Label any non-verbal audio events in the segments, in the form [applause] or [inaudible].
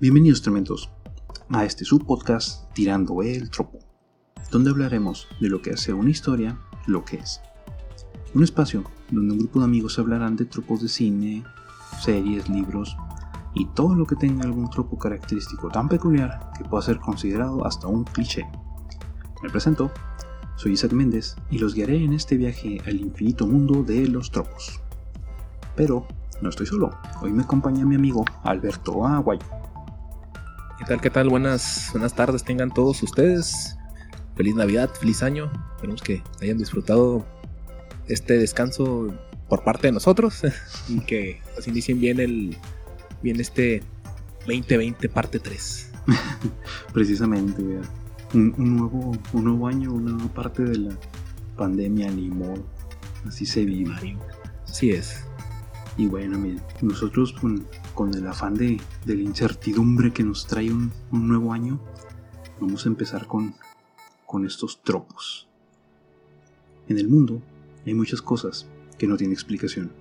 Bienvenidos tremendos a este subpodcast Tirando el Tropo, donde hablaremos de lo que hace una historia lo que es. Un espacio donde un grupo de amigos hablarán de tropos de cine, series, libros y todo lo que tenga algún tropo característico tan peculiar que pueda ser considerado hasta un cliché. Me presento, soy Isaac Méndez y los guiaré en este viaje al infinito mundo de los tropos. Pero no estoy solo, hoy me acompaña mi amigo Alberto Aguayo. ¿Qué tal? ¿Qué tal? Buenas, buenas tardes tengan todos ustedes. Feliz Navidad, feliz año. Esperemos que hayan disfrutado este descanso por parte de nosotros [laughs] y que así inicien bien el bien este 2020 parte 3. [laughs] Precisamente, un, nuevo, un nuevo año, una nueva parte de la pandemia, ni modo. Así se vive. Así es. Y bueno, miren, nosotros con, el afán de, la incertidumbre que nos trae un, nuevo año, vamos a empezar con, con estos tropos. En el mundo hay muchas cosas que no tienen explicación,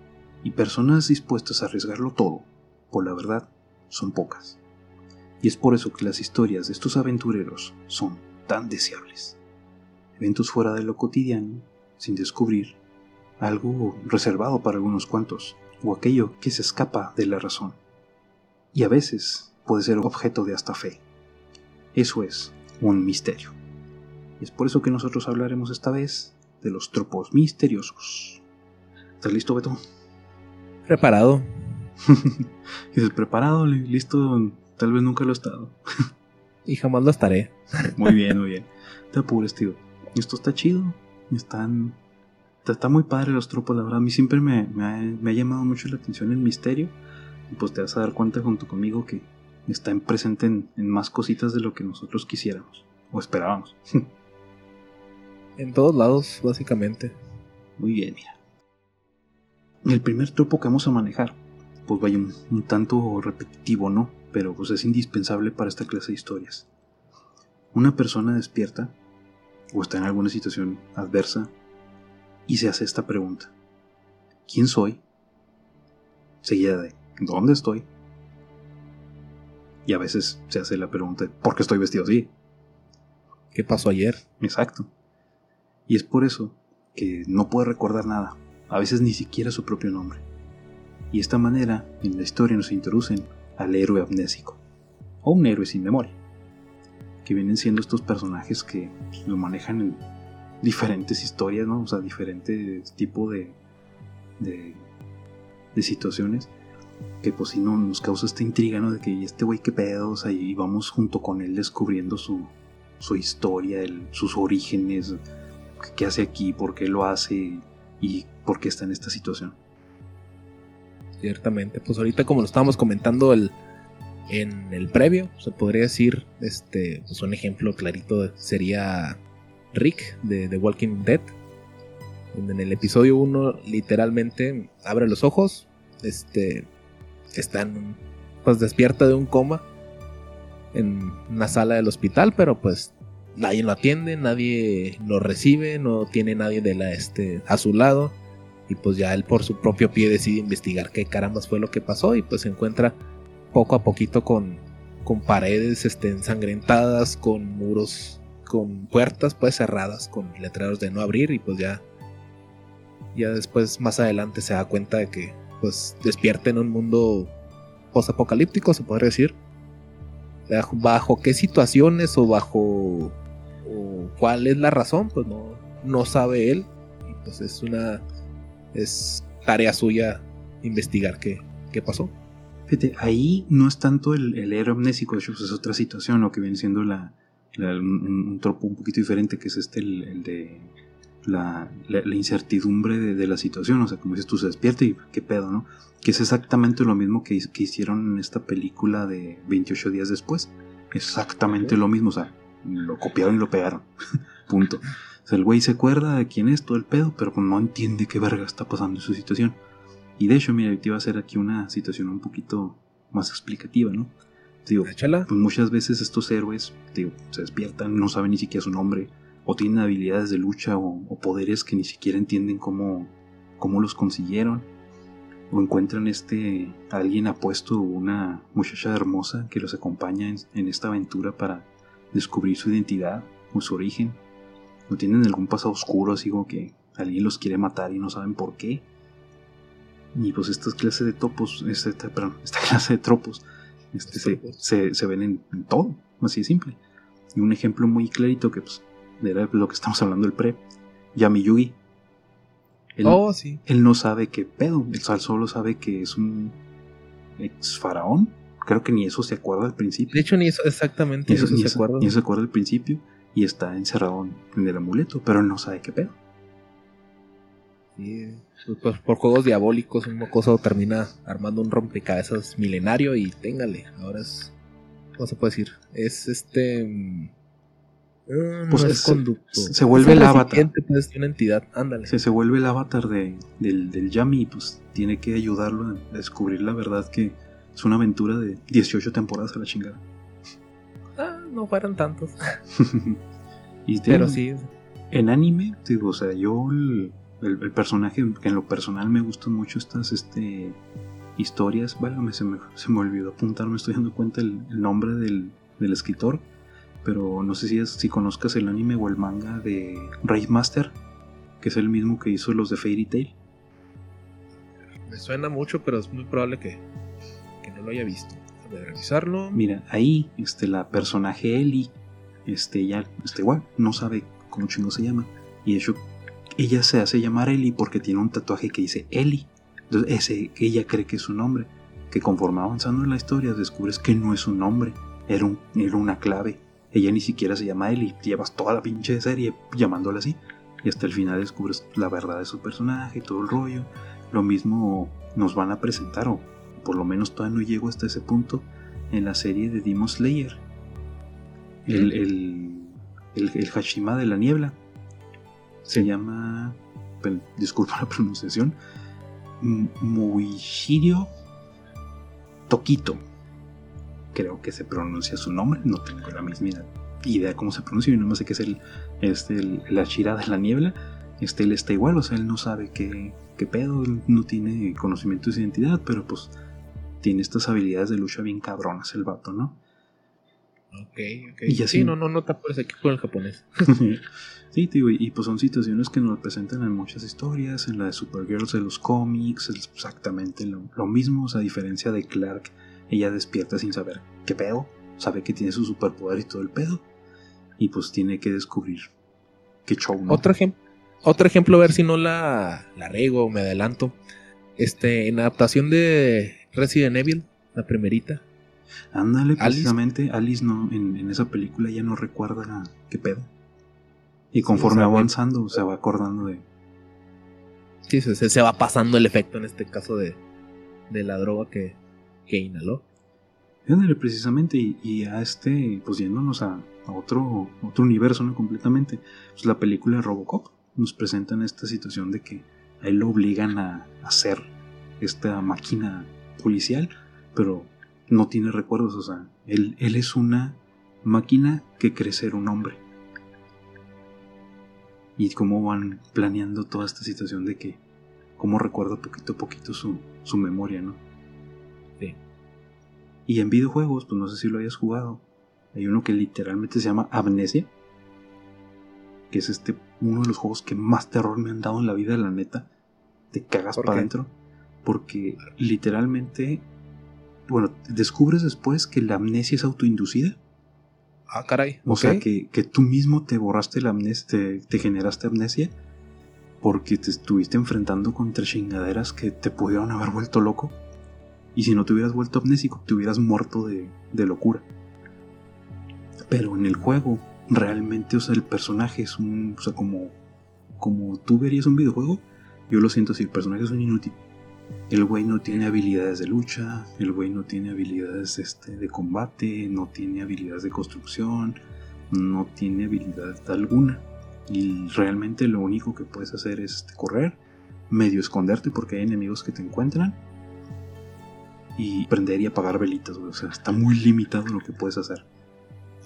y personas dispuestas a arriesgarlo todo por la verdad son pocas. Y es por eso que las historias de estos aventureros son tan deseables. Eventos fuera de lo cotidiano, sin descubrir, algo reservado para algunos cuantos, o aquello que se escapa de la razón. Y a veces puede ser objeto de hasta fe. Eso es un misterio. Y es por eso que nosotros hablaremos esta vez de los tropos misteriosos. ¿Estás listo, Beto? Preparado. [laughs] ¿Estás preparado? ¿Listo? Tal vez nunca lo he estado. y jamás lo estaré. muy bien, muy bien. Te apures, tío. Esto está chido. Están está muy padre los tropos, la verdad. A mí siempre me, ha, llamado mucho la atención el misterio. Y pues te vas a dar cuenta junto conmigo que está presente en, más cositas de lo que nosotros quisiéramos o esperábamos. [laughs] en todos lados, básicamente. Muy bien, mira. El primer tropo que vamos a manejar, pues vaya un, un tanto repetitivo, ¿no? Pero pues es indispensable para esta clase de historias. Una persona despierta o está en alguna situación adversa y se hace esta pregunta. ¿Quién soy? Seguida de ¿dónde estoy? Y a veces se hace la pregunta ¿por qué estoy vestido así? ¿Qué pasó ayer? Exacto. Y es por eso que no puede recordar nada, a veces ni siquiera su propio nombre. Y de esta manera, en la historia nos introducen al héroe amnésico, o un héroe sin memoria, que vienen siendo estos personajes que lo manejan en diferentes historias, ¿no? O sea, diferentes tipos de, de, situaciones que pues si no nos causa esta intriga, ¿no? De que este güey qué pedo, o sea, y vamos junto con él descubriendo su, su historia, sus orígenes, qué hace aquí, por qué lo hace y por qué está en esta situación. Ciertamente, pues ahorita como lo estábamos comentando el, en el previo, se podría decir, este, pues un ejemplo clarito sería Rick de The Walking Dead, donde en el episodio 1 literalmente abre los ojos, este, está pues despierta de un coma en una sala del hospital, pero pues nadie lo atiende, nadie lo recibe, no tiene nadie de la este a su lado y pues ya él por su propio pie decide investigar qué carambas fue lo que pasó y pues se encuentra poco a poquito con con paredes este, ensangrentadas, con muros con puertas pues cerradas con letreros de no abrir y pues ya ya después más adelante se da cuenta de que pues despierta en un mundo posapocalíptico se podría decir. Bajo, qué situaciones o bajo cuál es la razón pues no no sabe él. Y pues es una es tarea suya investigar qué, qué pasó. Fíjate, ahí no es tanto el, el héroe amnésico, de es otra situación, lo que viene siendo la, un, tropo un poquito diferente que es este, el, de la, incertidumbre de, la situación, o sea, como dices tú, se despierta y qué pedo, ¿no? Que es exactamente lo mismo que, que hicieron en esta película de 28 días después, exactamente lo mismo, o sea, lo copiaron y lo pegaron, [laughs] punto. O sea, el güey se acuerda de quién es todo el pedo, pero no entiende qué verga está pasando en su situación. Y de hecho, mira, te iba a hacer aquí una situación un poquito más explicativa, ¿no? Digo, pues muchas veces estos héroes se despiertan, no saben ni siquiera su nombre, o tienen habilidades de lucha o, poderes que ni siquiera entienden cómo, cómo los consiguieron. o encuentran este alguien apuesto una muchacha hermosa que los acompaña en, esta aventura para descubrir su identidad o su origen o tienen algún pasado oscuro así como que alguien los quiere matar y no saben por qué y pues estas clases de topos esta, perdón, [laughs] esta clase de tropos este, se, se, ven en, todo así de simple y un ejemplo muy clarito que pues era lo que estamos hablando del pre Yami Yugi él, oh, sí. Él no sabe qué pedo. El Sal solo sabe que es un ex faraón. Creo que ni eso se acuerda al principio. De hecho, ni eso exactamente. Ni eso, se acuerda. Ni eso se acuerda al principio. Y está encerrado en el amuleto. Pero él no sabe qué pedo. Sí, pues por juegos diabólicos, un mocoso termina armando un rompecabezas milenario y téngale. Ahora es. ¿Cómo se puede decir? Es este. Pues es, conducto. Se, vuelve el avatar. Pues, una entidad, ándale. Se, se vuelve el avatar de, del, del Yami y pues tiene que ayudarlo a descubrir la verdad que es una aventura de 18 temporadas a la chingada. Ah, no fueron tantos. [laughs] y Pero sí. En anime, digo, o sea, yo el, el, personaje que en lo personal me gustan mucho estas este, historias, válgame, se me, se me olvidó apuntar, me estoy dando cuenta el, el nombre del, del escritor pero no sé si, si conozcas el anime o el manga de Master, que es el mismo que hizo los de Fairy Tail. Me suena mucho, pero es muy probable que, no lo haya visto. A revisarlo. Mira, ahí este, la personaje Ellie, este, ya, este, igual, no sabe cómo chingo se llama. Y de hecho, ella se hace llamar Ellie porque tiene un tatuaje que dice Ellie. Entonces, ese que ella cree que es su nombre. Que conforme avanzando en la historia, descubres que no es un nombre, era, un, era una clave ella ni siquiera se llama Ellie, llevas toda la pinche serie llamándola así. Y hasta el final descubres la verdad de su personaje y todo el rollo. Lo mismo nos van a presentar, o por lo menos todavía no llego hasta ese punto, en la serie de Demon Slayer. El, el, el, Hashima de la niebla. Se llama, disculpa la pronunciación, Muishirio Tokito creo que se pronuncia su nombre, no tengo la misma idea cómo se pronuncia, y no sé qué es el, este, la Shira de la niebla, este, él está igual, o sea, él no sabe qué, qué pedo, no tiene conocimiento de su identidad, pero pues tiene estas habilidades de lucha bien cabronas el vato, ¿no? Ok, ok. Y así, sí, no, no, no te aquí con el japonés. [laughs] sí, tío, y, pues son situaciones que nos presentan en muchas historias, en la de Supergirls, de los cómics, exactamente lo, lo mismo, o sea, a diferencia de Clark ella despierta sin saber qué pedo, sabe que tiene su superpoder y todo el pedo, y pues tiene que descubrir qué show, ¿no? Otro, ejemplo otro ejemplo, a ver si no la, la rego me adelanto. Este, en adaptación de Resident Evil, la primerita. Ándale, precisamente, Alice, no, en, esa película ya no recuerda qué pedo. Y conforme avanzando se va acordando de... Sí, se, se, va pasando el efecto en este caso de, de la droga que, que inhaló. precisamente, y, a este, pues yéndonos a, otro, otro universo, ¿no? Completamente. Pues la película Robocop nos presentan esta situación de que a él lo obligan a hacer esta máquina policial, pero no tiene recuerdos, o sea, él, él es una máquina que cree ser un hombre. Y cómo van planeando toda esta situación de que, cómo recuerda poquito a poquito su, su memoria, ¿no? Y en videojuegos, pues no sé si lo hayas jugado. Hay uno que literalmente se llama Amnesia. Que es este uno de los juegos que más terror me han dado en la vida, la neta. Te cagas para adentro. Porque literalmente. Bueno, descubres después que la amnesia es autoinducida. Ah, caray. O sea, que, tú mismo te borraste la amnesia, te, te, generaste amnesia porque te estuviste enfrentando contra chingaderas que te pudieron haber vuelto loco. Y si no te hubieras vuelto amnésico, te hubieras muerto de, locura. Pero en el juego, realmente, o sea, el personaje es un. O sea, como, como tú verías un videojuego, yo lo siento así: el personaje es un inútil. El güey no tiene habilidades de lucha, el güey no tiene habilidades este, de combate, no tiene habilidades de construcción, no tiene habilidad alguna. Y realmente lo único que puedes hacer es este, correr, medio esconderte porque hay enemigos que te encuentran y prender y apagar velitas, O sea, está muy limitado lo que puedes hacer.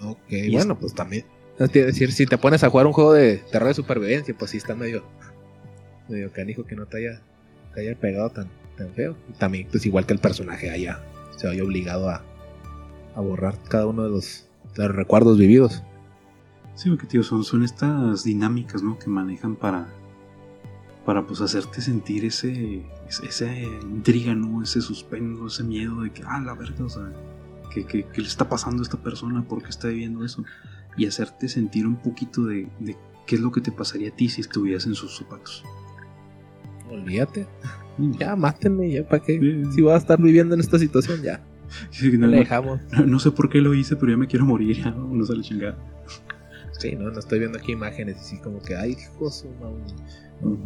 Ok, bueno, pues también. Es decir, si te pones a jugar un juego de terror de supervivencia, pues sí está medio, medio canijo que no te haya, te haya pegado tan, feo. Y también, pues igual que el personaje haya, se haya obligado a, a borrar cada uno de los, de los recuerdos vividos. Sí, porque tío, son, son estas dinámicas, ¿no? Que manejan para, para pues hacerte sentir ese, ese, intriga, ¿no? Ese suspenso, ese miedo de que, ah, la verdad, o sea, ¿qué, qué, qué le está pasando a esta persona? ¿Por qué está viviendo eso? Y hacerte sentir un poquito de, de qué es lo que te pasaría a ti si estuvieras en sus zapatos. Olvídate. Mm. Ya, mátenme, ya, ¿para qué? Sí. Si voy a estar viviendo en esta situación, ya. Sí, No dejamos. no- no sé por qué lo hice, pero ya me quiero morir, ya, no, no se le chingada. Sí, no, no estoy viendo aquí imágenes así como que, ay, hijo, su mam-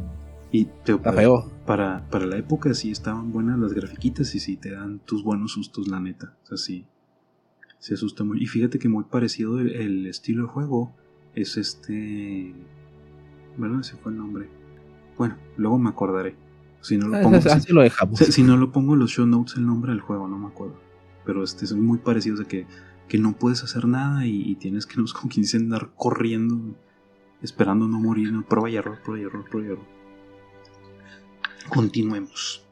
Y te, Está feo. para, para la época sí estaban buenas las grafiquitas y sí te dan tus buenos sustos, la neta. O sea, sí. Se asusta muy. Y fíjate que muy parecido el, el estilo de juego es este. Bueno, ese fue el nombre. Bueno, luego me acordaré. Si no lo Ah, pongo, [laughs] así- así lo dejamos. si, si no lo pongo en los show notes el nombre del juego, no me acuerdo. Pero este son muy parecidos de que, que no puedes hacer nada y, y tienes que, [laughs] no sé, como quien dice, andar corriendo, esperando no morir. ¿no? Prueba y error, prueba y error, prueba y error. Continuemos.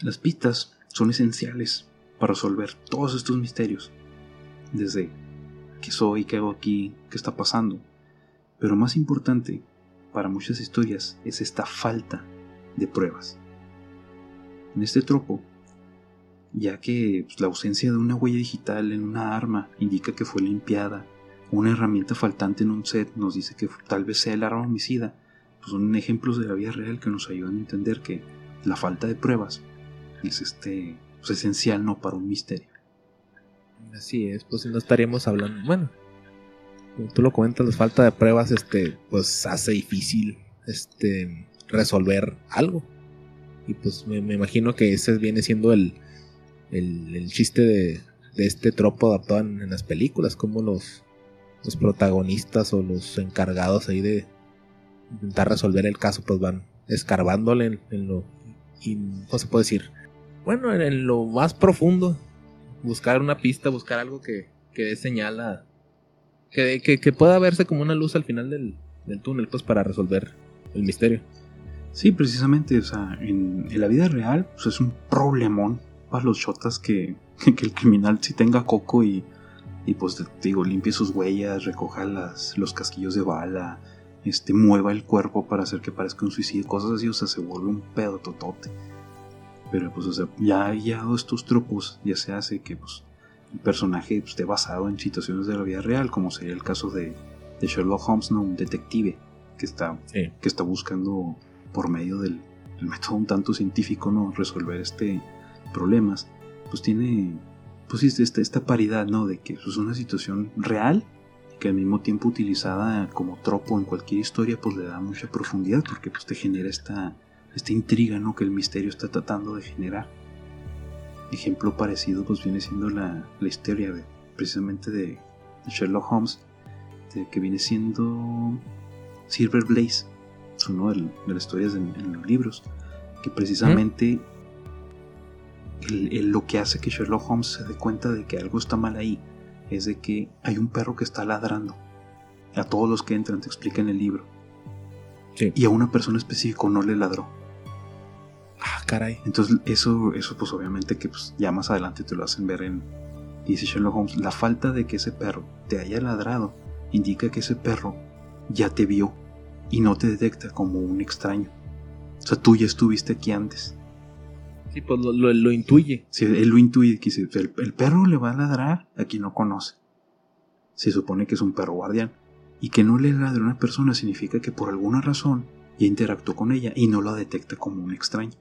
Las pistas son esenciales para resolver todos estos misterios. Desde qué soy, qué hago aquí, qué está pasando. Pero más importante para muchas historias es esta falta de pruebas. En este tropo, ya que pues, la ausencia de una huella digital en una arma indica que fue limpiada, una herramienta faltante en un set nos dice que tal vez sea el arma homicida, pues son ejemplos de la vida real que nos ayudan a entender que la falta de pruebas es este pues, esencial no para un misterio. Así es, pues no estaríamos hablando. Bueno, como tú lo comentas, la falta de pruebas, este, pues hace difícil este resolver algo. Y pues me, imagino que ese viene siendo el, el, chiste de, de este tropo adaptado en, las películas, como los, los protagonistas o los encargados ahí de intentar resolver el caso, pues van escarbándole en, lo. ¿Cómo se puede decir? Bueno, en, en lo más profundo buscar una pista, buscar algo que, que dé señal a. Que, que, pueda verse como una luz al final del, del túnel, pues para resolver el misterio. Sí, precisamente, o sea, en, en la vida real pues, es un problemón para los chotas que, [laughs] que el criminal sí tenga coco y, y pues te digo, limpie sus huellas, recoja las, los casquillos de bala, este, mueva el cuerpo para hacer que parezca un suicidio, cosas así, o sea, se vuelve un pedo totote. Pero pues, o sea, ya hallado estos tropos, ya se hace que pues personaje pues, esté basado en situaciones de la vida real, como sería el caso de, de Sherlock Holmes, ¿no? Un detective que está Sí. que está buscando por medio del, método un tanto científico no resolver este problemas pues tiene pues esta, esta paridad no de que es una situación real que al mismo tiempo utilizada como tropo en cualquier historia pues le da mucha profundidad porque pues te genera esta esta intriga no que el misterio está tratando de generar ejemplo parecido pues viene siendo la, la historia de precisamente de, de Sherlock Holmes de que viene siendo Silver Blaze, uno del- de las historias en, los libros, que precisamente el- el- lo que hace que Sherlock Holmes se dé cuenta de que algo está mal ahí es de que hay un perro que está ladrando. A todos los que entran te explica en el libro. Sí. Y a una persona específica no le ladró. Ah, caray. Entonces eso, eso pues obviamente que pues, ya más adelante te lo hacen ver en... Dice Sherlock Holmes, la falta de que ese perro te haya ladrado indica que ese perro ya te vio y no te detecta como un extraño. O sea, tú ya estuviste aquí antes. Sí, pues lo, lo- lo intuye. Si él lo intuye, que dice, el, el perro le va a ladrar a quien no conoce. Se supone que es un perro guardián. Y que no le ladre a una persona significa que por alguna razón ya interactuó con ella y no la detecta como un extraño.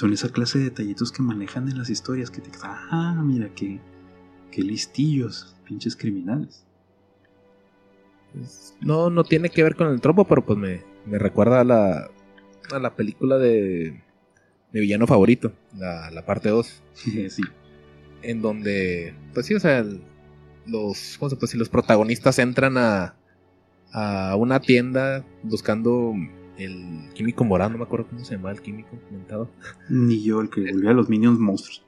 Son esa clase de detallitos que manejan en las historias que te ah, mira qué, qué listillos, pinches criminales. Pues, No, no tiene que ver con el tropo, pero pues me, me recuerda a la, a la película de mi villano favorito, la, la parte 2. [laughs] sí, en donde, pues sí, o sea, el- los, ¿cómo se puede decir? Los protagonistas entran a, a una tienda buscando el químico morado, no me acuerdo cómo se llama el químico comentado. ni yo el que volvió a los minions monstruos.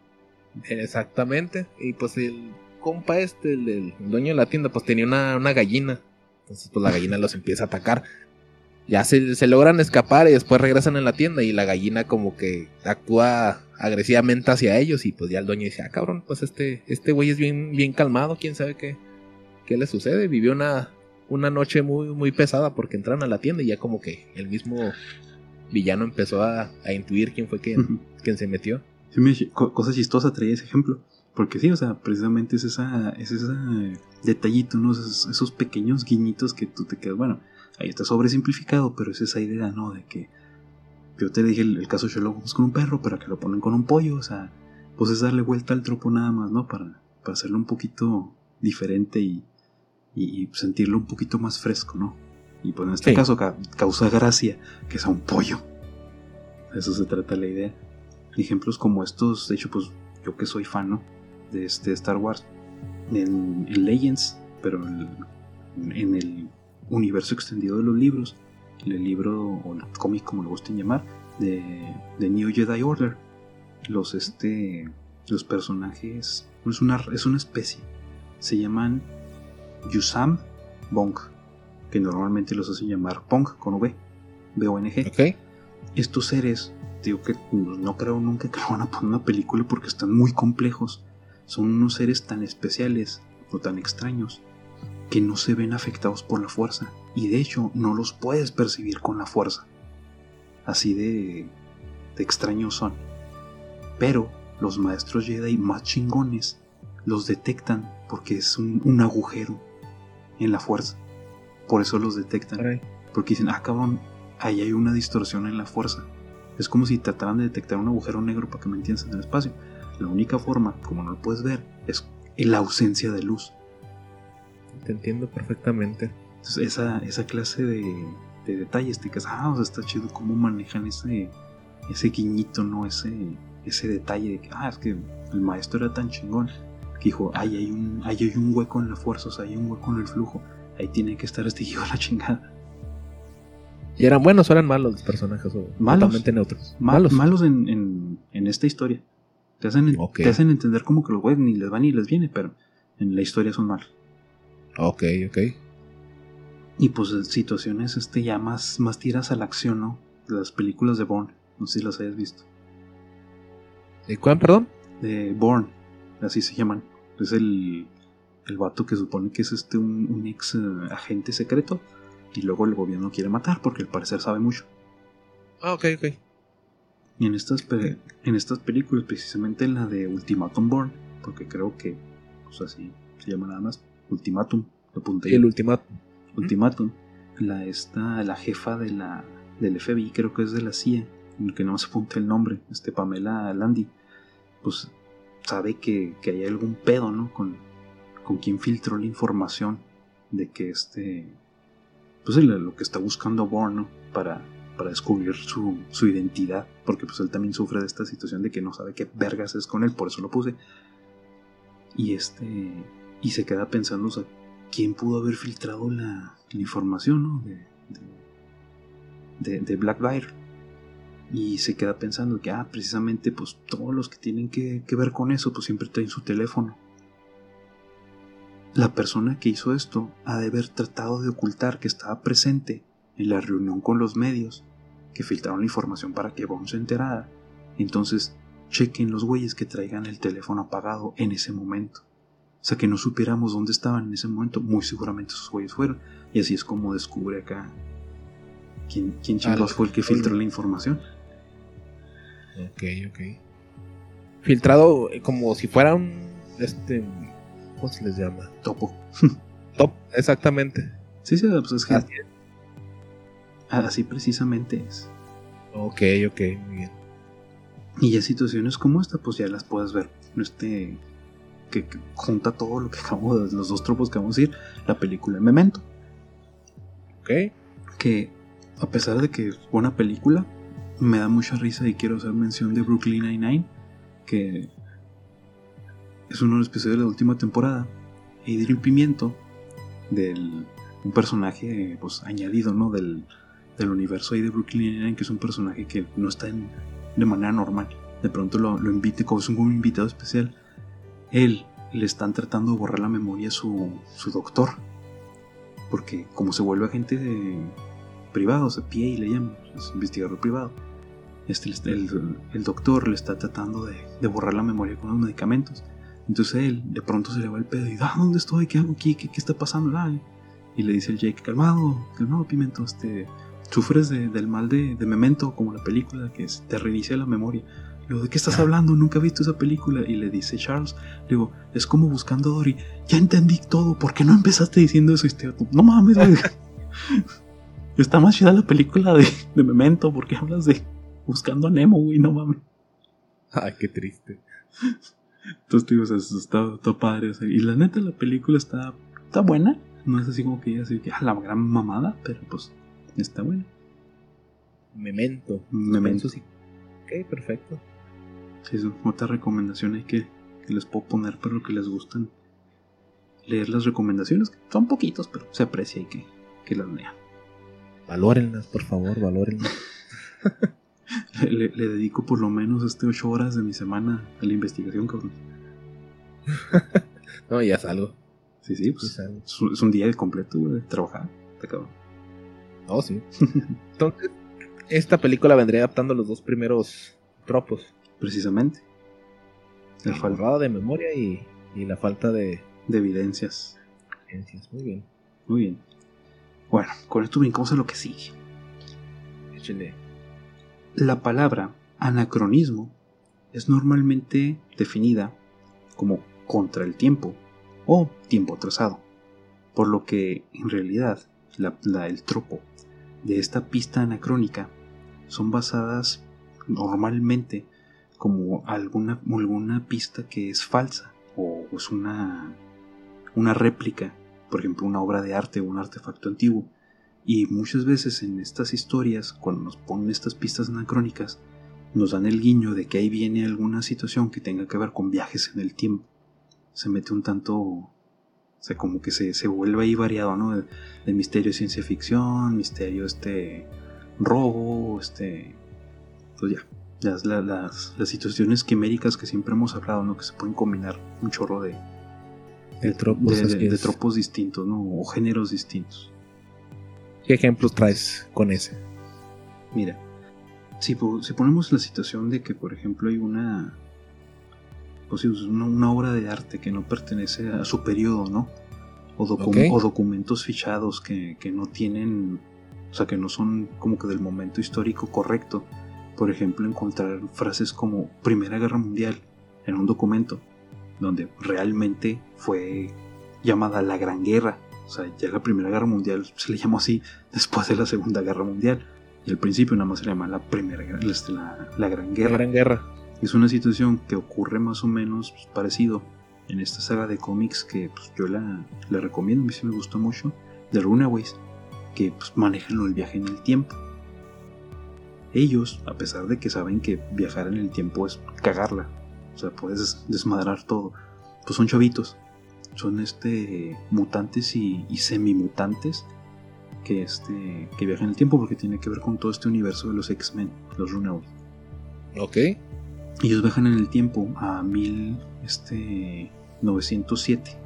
Exactamente, y pues el compa este, el, el dueño de la tienda, pues tenía una, una gallina, entonces pues la gallina los empieza a atacar. ya se, se, logran escapar y después regresan en la tienda y la gallina como que actúa agresivamente hacia ellos y pues ya el dueño dice, ah cabrón, pues este, este güey es bien, bien calmado, quién sabe qué, qué le sucede, vivió una, una noche muy, muy pesada porque entraron a la tienda y ya como que el mismo villano empezó a, a intuir quién fue quien, quien se metió. Sí, cosa chistosa traía ese ejemplo. Porque sí, o sea, precisamente es esa, es ese detallito, ¿no? Esos, esos, pequeños guiñitos que tú te quedas, bueno, ahí está sobresimplificado, pero es esa idea, ¿no? De que yo te dije el, caso de Sherlock con un perro, pero que lo ponen con un pollo, o sea, pues es darle vuelta al tropo nada más, ¿no? Para, para hacerlo un poquito diferente y, y, sentirlo un poquito más fresco, ¿no? Y pues en este caso causa gracia que sea un pollo. eso se trata la idea. Ejemplos como estos, de hecho, pues yo que soy fan, ¿no? De este Star Wars. En, Legends, pero en, el universo extendido de los libros, el libro o el cómic como lo gusten llamar, de, de New Jedi Order. Los este los personajes es una, es una especie. Se llaman Yusam Bong, que normalmente los hacen llamar Pong con V, B-O-N-G. Okay. Estos seres, digo que no creo nunca que lo van a poner una película porque están muy complejos. Son unos seres tan especiales o tan extraños que no se ven afectados por la fuerza y de hecho no los puedes percibir con la fuerza. Así de, de extraños son. Pero los maestros Jedi más chingones los detectan porque es un, agujero en la fuerza. Por eso los detectan. Porque dicen, ah cabrón, ahí hay una distorsión en la fuerza. Es como si trataran de detectar un agujero negro para que me entiendas en el espacio. La única forma, como no lo puedes ver, es la ausencia de luz. Te entiendo perfectamente. Entonces, esa, esa clase de, de detalles, te quedas, ah, o sea, está chido cómo manejan ese, ese guiñito, ¿no? Ese, ese detalle de que, ah, es que el maestro era tan chingón que dijo, ay, hay un, hay un hueco en la fuerza, o sea, hay un hueco en el flujo, ahí tiene que estar este [laughs] hijo la chingada. ¿Y eran buenos o eran malos los personajes? O malos, totalmente neutros. malos. Malos en, en, en, esta historia. Te hacen, te hacen entender como que los güeyes ni les van ni les viene, pero en la historia son malos. Ok, ok. Y pues situaciones este ya más, más tiras a la acción, ¿no? Las películas de Bourne, no sé si las hayas visto. ¿De cuál, perdón? De Bourne, así se llaman. Es el, el vato que supone que es este un, ex eh, agente secreto y luego el gobierno quiere matar porque al parecer sabe mucho. Ah, ok, ok. Y en estas, en estas películas, precisamente en la de Ultimatum Bourne, porque creo que, pues así se llama nada más, Ultimatum, lo apunté. El Ultimatum. Ultimatum, la, esta, la jefa de la, del FBI, creo que es de la CIA, que no se apunte el nombre, este Pamela Landy, pues sabe que, que hay algún pedo, ¿no? Con, con quien filtró la información de que este, pues lo que está buscando Bourne, ¿no? Para, para descubrir su, su, identidad, porque pues él también sufre de esta situación de que no sabe qué vergas es con él, por eso lo puse. Y este, y se queda pensando, o sea, ¿quién pudo haber filtrado la, la información, ¿no? De, de, de, Black y se queda pensando que, ah, precisamente, pues todos los que tienen que, ver con eso, pues siempre traen su teléfono. La persona que hizo esto ha de haber tratado de ocultar que estaba presente en la reunión con los medios que filtraron la información para que Bond se enterara. Entonces, chequen los güeyes que traigan el teléfono apagado en ese momento. O sea, que no supiéramos dónde estaban en ese momento, muy seguramente esos güeyes fueron. Y así es como descubre acá quién, quién chingados fue el que filtró la información. Ok, ok. Filtrado eh, como si fuera un. Este. ¿Cómo se les llama? Topo. [laughs] Top, exactamente. Sí, sí, pues es que. Así, precisamente es. Ok, ok, muy bien. Y ya situaciones como esta, pues ya las puedes ver. Este. Que, junta todo lo que [laughs] acabamos de los dos tropos que vamos a decir. La película Memento. Ok. Que a pesar de que es buena película, me da mucha risa y quiero hacer mención de Brooklyn Nine-Nine, que es uno de los episodios de la última temporada. Adrian Pimiento, del, un personaje pues, añadido ¿no? del, del universo ahí de Brooklyn Nine-Nine, que es un personaje que no está en, de manera normal. De pronto lo, invite como es un invitado especial. Él le están tratando de borrar la memoria a su, su doctor. Porque como se vuelve agente de, privado, o sea, PA le llaman, es investigador privado. Este, el, el, doctor le está tratando de, de, borrar la memoria con los medicamentos. Entonces él de pronto se le va el pedo y ah, ¿dónde estoy? ¿Qué hago aquí? ¿Qué, qué está pasando? y le dice el Jake, calmado, calmado, Pimento, este, sufres del mal de, de, Memento, como la película, que te reinicia la memoria. Le digo, ¿de qué estás hablando? Nunca he visto esa película. Y le dice Charles, le digo, es como buscando a Dory. Ya entendí todo, ¿por qué no empezaste diciendo eso? Y este, no mames, [laughs] Está más chida la película de, [laughs] de Memento, ¿por qué hablas de buscando a Nemo, güey? No mames. Ay, qué triste. Entonces, digo, está, está, padre. y la neta, la película está, está buena. No es así como que ya así que ah, la gran mamada, pero pues está buena. Memento. Memento. sí. Ok, perfecto. Sí, es otra recomendación hay que, que les puedo poner para lo que les gustan. Leer las recomendaciones, son poquitos, pero se aprecia y que, que las lean. Valórenlas, por favor, valórenlas. [laughs] le, dedico por lo menos este 8 horas de mi semana a la investigación, cabrón. [laughs] no, ya salgo. Sí, sí, pues es, un día completo de trabajar, te cabrón. Oh, sí. [laughs] Entonces, esta película vendría adaptando los dos primeros tropos. Precisamente. La falta de memoria y, y, la falta de... De evidencias. Evidencias, muy bien. Muy bien. Bueno, con esto brincamos a lo que sigue. Échale. La palabra anacronismo es normalmente definida como contra el tiempo o tiempo atrasado, por lo que en realidad el tropo de esta pista anacrónica son basadas normalmente como alguna, alguna pista que es falsa o es una, una réplica, por ejemplo una obra de arte o un artefacto antiguo y muchas veces en estas historias, cuando nos ponen estas pistas anacrónicas, nos dan el guiño de que ahí viene alguna situación que tenga que ver con viajes en el tiempo. Se mete un tanto, o sea, como que se, se vuelve ahí variado, ¿no? De, misterio ciencia ficción, misterio este robo, este... Pues ya, las, las, las, situaciones quiméricas que siempre hemos hablado, ¿no? Que se pueden combinar un chorro de, de, tropos, de tropos distintos, ¿no? O géneros distintos. ¿Qué ejemplos traes con ese? Mira, si, si ponemos la situación de que, por ejemplo, hay una, pues, una, obra de arte que no pertenece a su periodo, ¿no? O, o documentos fichados que, que, no tienen, o sea, que no son como que del momento histórico correcto. Por ejemplo, encontrar frases como Primera Guerra Mundial en un documento, donde realmente fue llamada la Gran Guerra o sea, ya la Primera Guerra Mundial se le llamó así después de la Segunda Guerra Mundial. Y al principio nada más se le llama la Primera este, la, la Gran Guerra. La Gran Guerra. Es una situación que ocurre más o menos pues, parecido en esta saga de cómics que pues, yo la, la, recomiendo, a mí sí me gustó mucho, de Runaways, que pues, manejan el viaje en el tiempo. Ellos, a pesar de que saben que viajar en el tiempo es cagarla, o sea, puedes desmadrar todo, pues son chavitos son este mutantes y, y semi-mutantes que, este, que viajan en el tiempo porque tiene que ver con todo este universo de los X-Men, los Runaways. Ok. Ellos viajan en el tiempo a 1907. Este,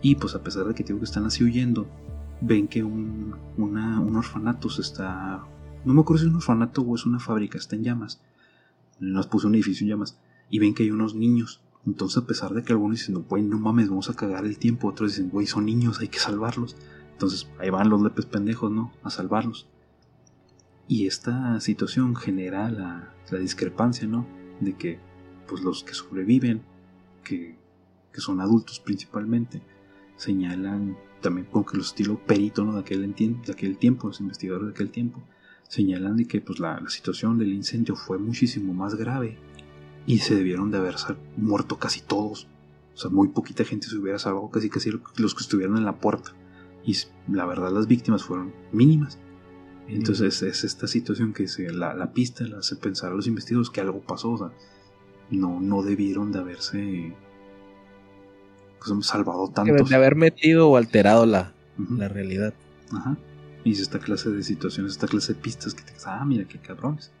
y pues a pesar de que digo que están así huyendo, ven que un, un orfanato se está... No me acuerdo si es un orfanato o es una fábrica, está en llamas. Nos puso un edificio en llamas. Y ven que hay unos niños entonces, a pesar de que algunos dicen, güey, no mames, vamos a cagar el tiempo, otros dicen, güey, son niños, hay que salvarlos. Entonces, ahí van los lepes pendejos, ¿no? A salvarlos. Y esta situación genera la, discrepancia, ¿no? De que, pues, los que sobreviven, que, son adultos principalmente, señalan también con que los estilo perito, ¿no? De aquel, de aquel tiempo, los investigadores de aquel tiempo, señalan de que, pues, la, la situación del incendio fue muchísimo más grave y se debieron de haber muerto casi todos. O sea, muy poquita gente se hubiera salvado, casi casi los que estuvieron en la puerta. Y la verdad las víctimas fueron mínimas. Entonces es esta situación que se, la, pista la hace pensar a los investigadores que algo pasó. O sea, no, no debieron de haberse pues, salvado tanto. De haber metido o alterado la, la realidad. Ajá. Y es esta clase de situaciones, esta clase de pistas que te ah, mira qué cabrones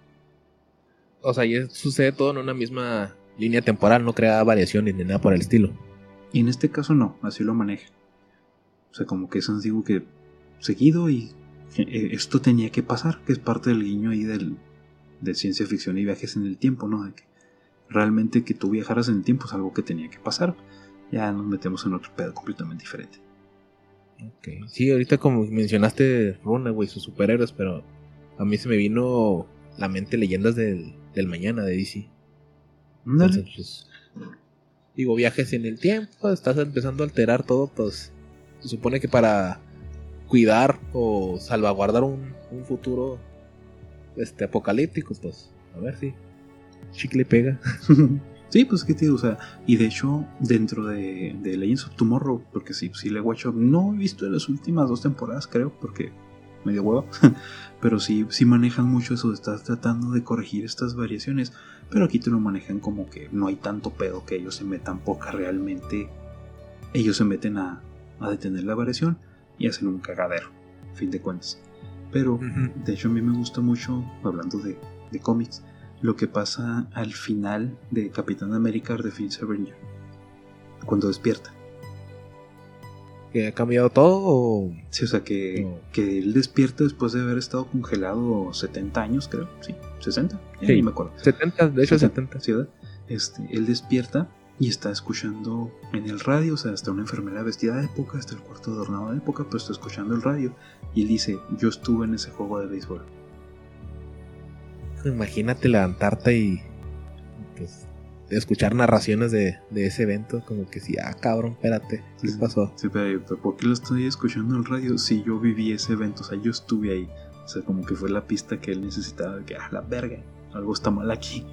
o sea, ya sucede todo en una misma línea temporal, no crea variaciones ni nada por el estilo. Y en este caso no, así lo maneja. O sea, como que es digo que seguido y eh, esto tenía que pasar, que es parte del guiño ahí del, de ciencia ficción y viajes en el tiempo, ¿no? De que realmente que tú viajaras en el tiempo es algo que tenía que pasar. Ya nos metemos en otro pedo completamente diferente. Ok. Sí, ahorita como mencionaste Runaway, sus superhéroes, pero a mí se me vino la mente leyendas del, del mañana de DC. Entonces, pues, digo, viajes en el tiempo, estás empezando a alterar todo, pues se supone que para cuidar o salvaguardar un, un futuro este apocalíptico, pues a ver si chicle pega. [laughs] sí, pues qué tío, o sea, y de hecho dentro de, de Legends of Tomorrow, porque sí, sí le watch no he visto en las últimas dos temporadas, creo, porque medio huevo, [laughs] pero sí, sí manejan mucho eso estar tratando de corregir estas variaciones, pero aquí te lo manejan como que no hay tanto pedo que ellos se metan poca realmente, ellos se meten a, a detener la variación y hacen un cagadero, fin de cuentas. Pero, de hecho, a mí me gusta mucho, hablando de, de cómics, lo que pasa al final de Capitán América de Defense Avenger, cuando despierta. ¿Que ha cambiado todo? O... Sí, o sea, que, que él despierta después de haber estado congelado 70 años, creo. Sí, 60. sí, me acuerdo. 70, de hecho 70. ¿sí, este, él despierta y está escuchando en el radio, o sea, hasta una enfermera vestida de época, hasta el cuarto adornado de época, pero está escuchando el radio y él dice, yo estuve en ese juego de béisbol. Imagínate levantarte y pues, escuchar narraciones de, ese evento, como que sí, ah, cabrón, espérate, ¿qué pasó? Sí, pero ¿por qué lo estoy escuchando en el radio si yo viví ese evento? O sea, yo estuve ahí. O sea, como que fue la pista que él necesitaba, que, ah, la verga, algo está mal aquí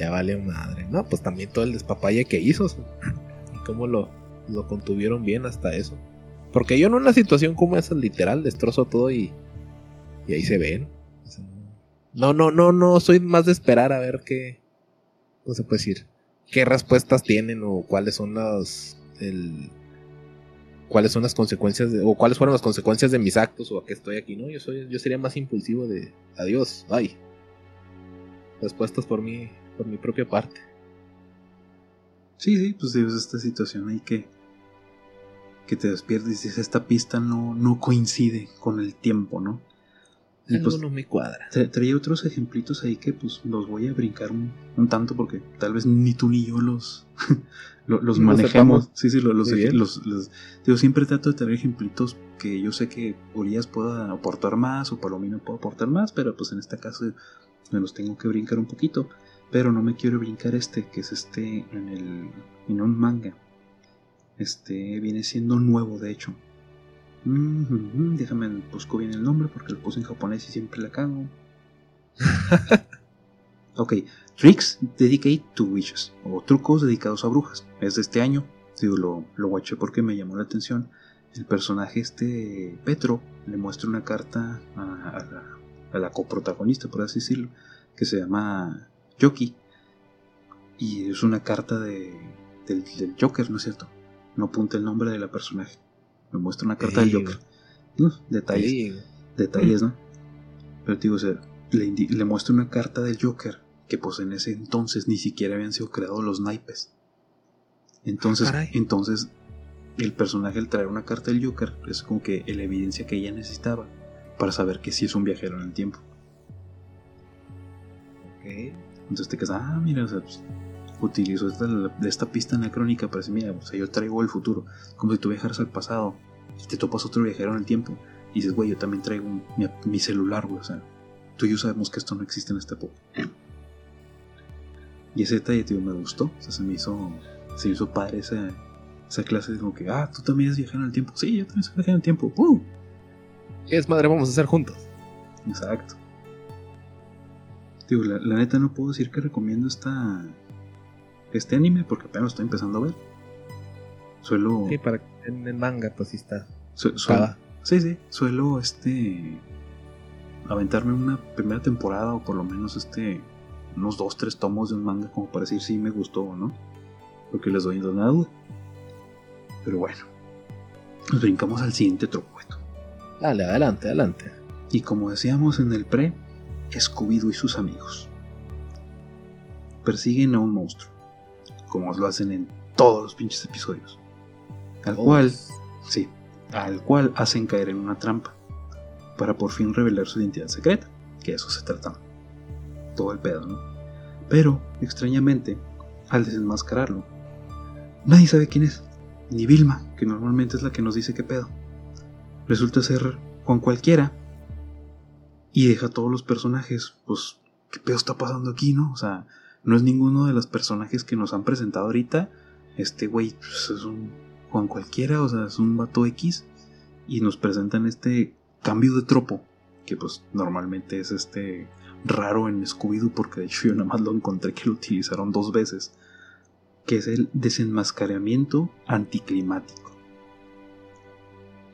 ya vale madre. No, pues también todo el despapalle que hizo. [clears throat] Y cómo lo, lo contuvieron bien hasta eso. Porque yo en una situación como esa, literal, destrozo todo y, y ahí se ven. No, no, no, no, soy más de esperar a ver qué, ¿cómo se puede decir? ¿Qué respuestas tienen o cuáles son las, cuáles son las consecuencias o cuáles fueron las consecuencias de mis actos o a qué estoy aquí, ¿no? Yo soy, yo sería más impulsivo de adiós, ay. Respuestas por mí por mi propia parte. Sí, sí, pues es esta situación ahí que, que te despiertas y dices, esta pista no, no coincide con el tiempo, ¿no? Y pues, no me cuadra. traía otros ejemplitos ahí que pues los voy a brincar un, tanto porque tal vez ni tú ni yo los, [laughs] los, manejamos. Sí, sí, los, los, los, Yo siempre trato de tener ejemplitos que yo sé que Urias pueda aportar más o Palomino pueda aportar más, pero pues en este caso me los tengo que brincar un poquito. Pero no me quiero brincar este, que es este en el en un manga. Este viene siendo nuevo, de hecho. Déjame busco bien el nombre porque lo puse en japonés y siempre la cago. [laughs] ok, Tricks Dedicated to Witches, o trucos dedicados a brujas. Es de este año. Digo, lo, lo watché porque me llamó la atención. El personaje este, Petro, le muestra una carta a, la, a la coprotagonista, por así decirlo, que se llama Yoki. Y es una carta de, del, Joker, ¿no es cierto? No apunta el nombre de la personaje. Me muestra una carta del Joker. detalles. Detalles, ¿no? Pero digo, o sea, le, le muestra una carta del Joker que pues en ese entonces ni siquiera habían sido creados los naipes. Entonces, ah, entonces el personaje al traer una carta del Joker es como que la evidencia que ella necesitaba para saber que sí es un viajero en el tiempo. Ok. Entonces te quedas, ah, mira, o sea, pues, utilizo esta, esta pista anacrónica para decir, mira, o sea, yo traigo el futuro. Como si tú viajaras al pasado y te topas otro viajero en el tiempo. Y dices, güey, yo también traigo mi, celular, güey. O sea, tú y yo sabemos que esto no existe en esta época. Y ese detalle, tío, me gustó. O sea, se me hizo, se me hizo padre esa, esa clase. Como que, ah, tú también eres viajero en el tiempo. Sí, yo también soy viajero en el tiempo. ¡Uh! Es madre, vamos a hacer juntos. Exacto la, neta no puedo decir que recomiendo esta este anime porque apenas lo estoy empezando a ver. Suelo. Sí, para en el manga, pues sí está. sí, sí. Suelo este. aventarme una primera temporada o por lo menos este. unos dos, tres tomos de un manga como para decir si me gustó o no. Porque les doy una duda. Pero bueno. Nos brincamos al siguiente tropueto. Dale, adelante, adelante. Y como decíamos en el pre, Scooby-Doo y sus amigos. Persiguen a un monstruo, como lo hacen en todos los pinches episodios. Al cual, sí, al cual hacen caer en una trampa. para por fin revelar su identidad secreta, que eso se trata todo el pedo, ¿no? Pero, extrañamente, al desenmascararlo, nadie sabe quién es, ni Vilma, que normalmente es la que nos dice qué pedo. Resulta ser Juan cualquiera y deja a todos los personajes, pues, ¿qué pedo está pasando aquí, no? O sea, no es ninguno de los personajes que nos han presentado ahorita. Este güey pues, es un Juan cualquiera, o sea, es un vato X. Y nos presentan este cambio de tropo, que pues normalmente es este raro en Scooby-Doo, porque de hecho yo nada más lo encontré que lo utilizaron dos veces, que es el desenmascaramiento anticlimático.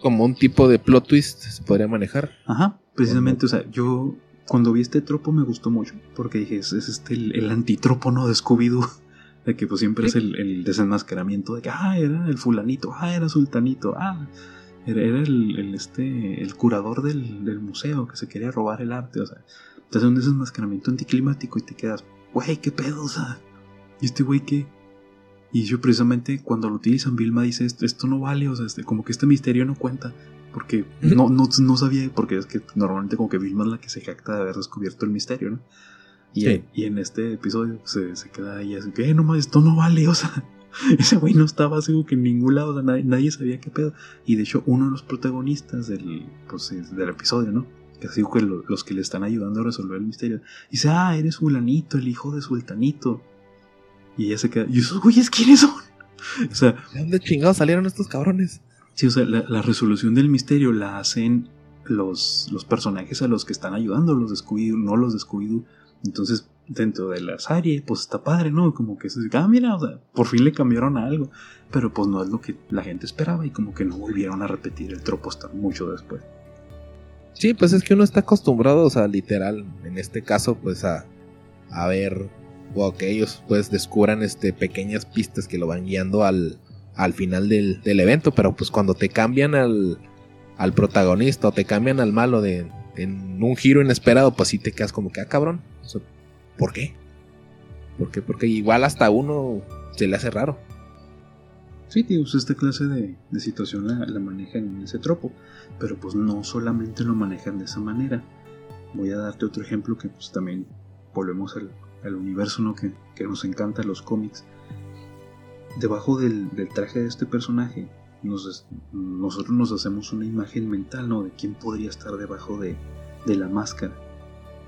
Como un tipo de plot twist se podría manejar. Ajá, precisamente, o sea, yo cuando vi este tropo me gustó mucho, porque dije, es, este el, antitropo, ¿no? De Scooby-Doo. [laughs] De que pues siempre es el, desenmascaramiento de que, ah, era el fulanito, ah, era sultanito, ah, era, el, este, el curador del, museo que se quería robar el arte, o sea, te hace un desenmascaramiento anticlimático y te quedas, güey, qué pedo, o sea, ¿y este güey qué? Y yo precisamente cuando lo utilizan, Vilma dice, esto, esto no vale, o sea, este, como que este misterio no cuenta porque [laughs] no, no, no, sabía, porque es que normalmente como que Vilma es la que se jacta de haber descubierto el misterio, ¿no? Y, y en este episodio se, se queda ahí así que, eh, no más, esto no vale, o sea, [laughs] ese güey no estaba seguro que en ningún lado, o sea, nadie, sabía qué pedo. Y de hecho, uno de los protagonistas del, pues, del episodio, ¿no? Que así que los que le están ayudando a resolver el misterio, dice, ah, eres fulanito, el hijo de sultanito. Y ella se queda, ¿y esos güeyes quiénes son? [laughs] O sea, ¿de dónde chingados salieron estos cabrones? Sí, o sea, la, resolución del misterio la hacen los, los personajes a los que están ayudando, los de Scooby-Doo, no los de Scooby-Doo. Entonces, dentro de la serie, pues está padre, ¿no? Como que se dice, ah, mira, o sea, por fin le cambiaron a algo. Pero pues no es lo que la gente esperaba y como que no volvieron a repetir el tropo hasta mucho después. Sí, pues es que uno está acostumbrado, o sea, literal, en este caso, pues a, a ver, o que ellos pues descubran este, pequeñas pistas que lo van guiando al, al final del, evento, pero pues cuando te cambian al, al protagonista o te cambian al malo de, en un giro inesperado, pues sí te quedas como que, ah, cabrón, ¿por qué? ¿Por qué? Porque igual hasta uno se le hace raro. Sí, tío, pues esta clase de, situación la, manejan en ese tropo, pero pues no solamente lo manejan de esa manera. Voy a darte otro ejemplo que pues también volvemos al, universo ¿no? que, que nos encanta los cómics debajo del, traje de este personaje, nosotros nos hacemos una imagen mental, ¿no? De quién podría estar debajo de, la máscara.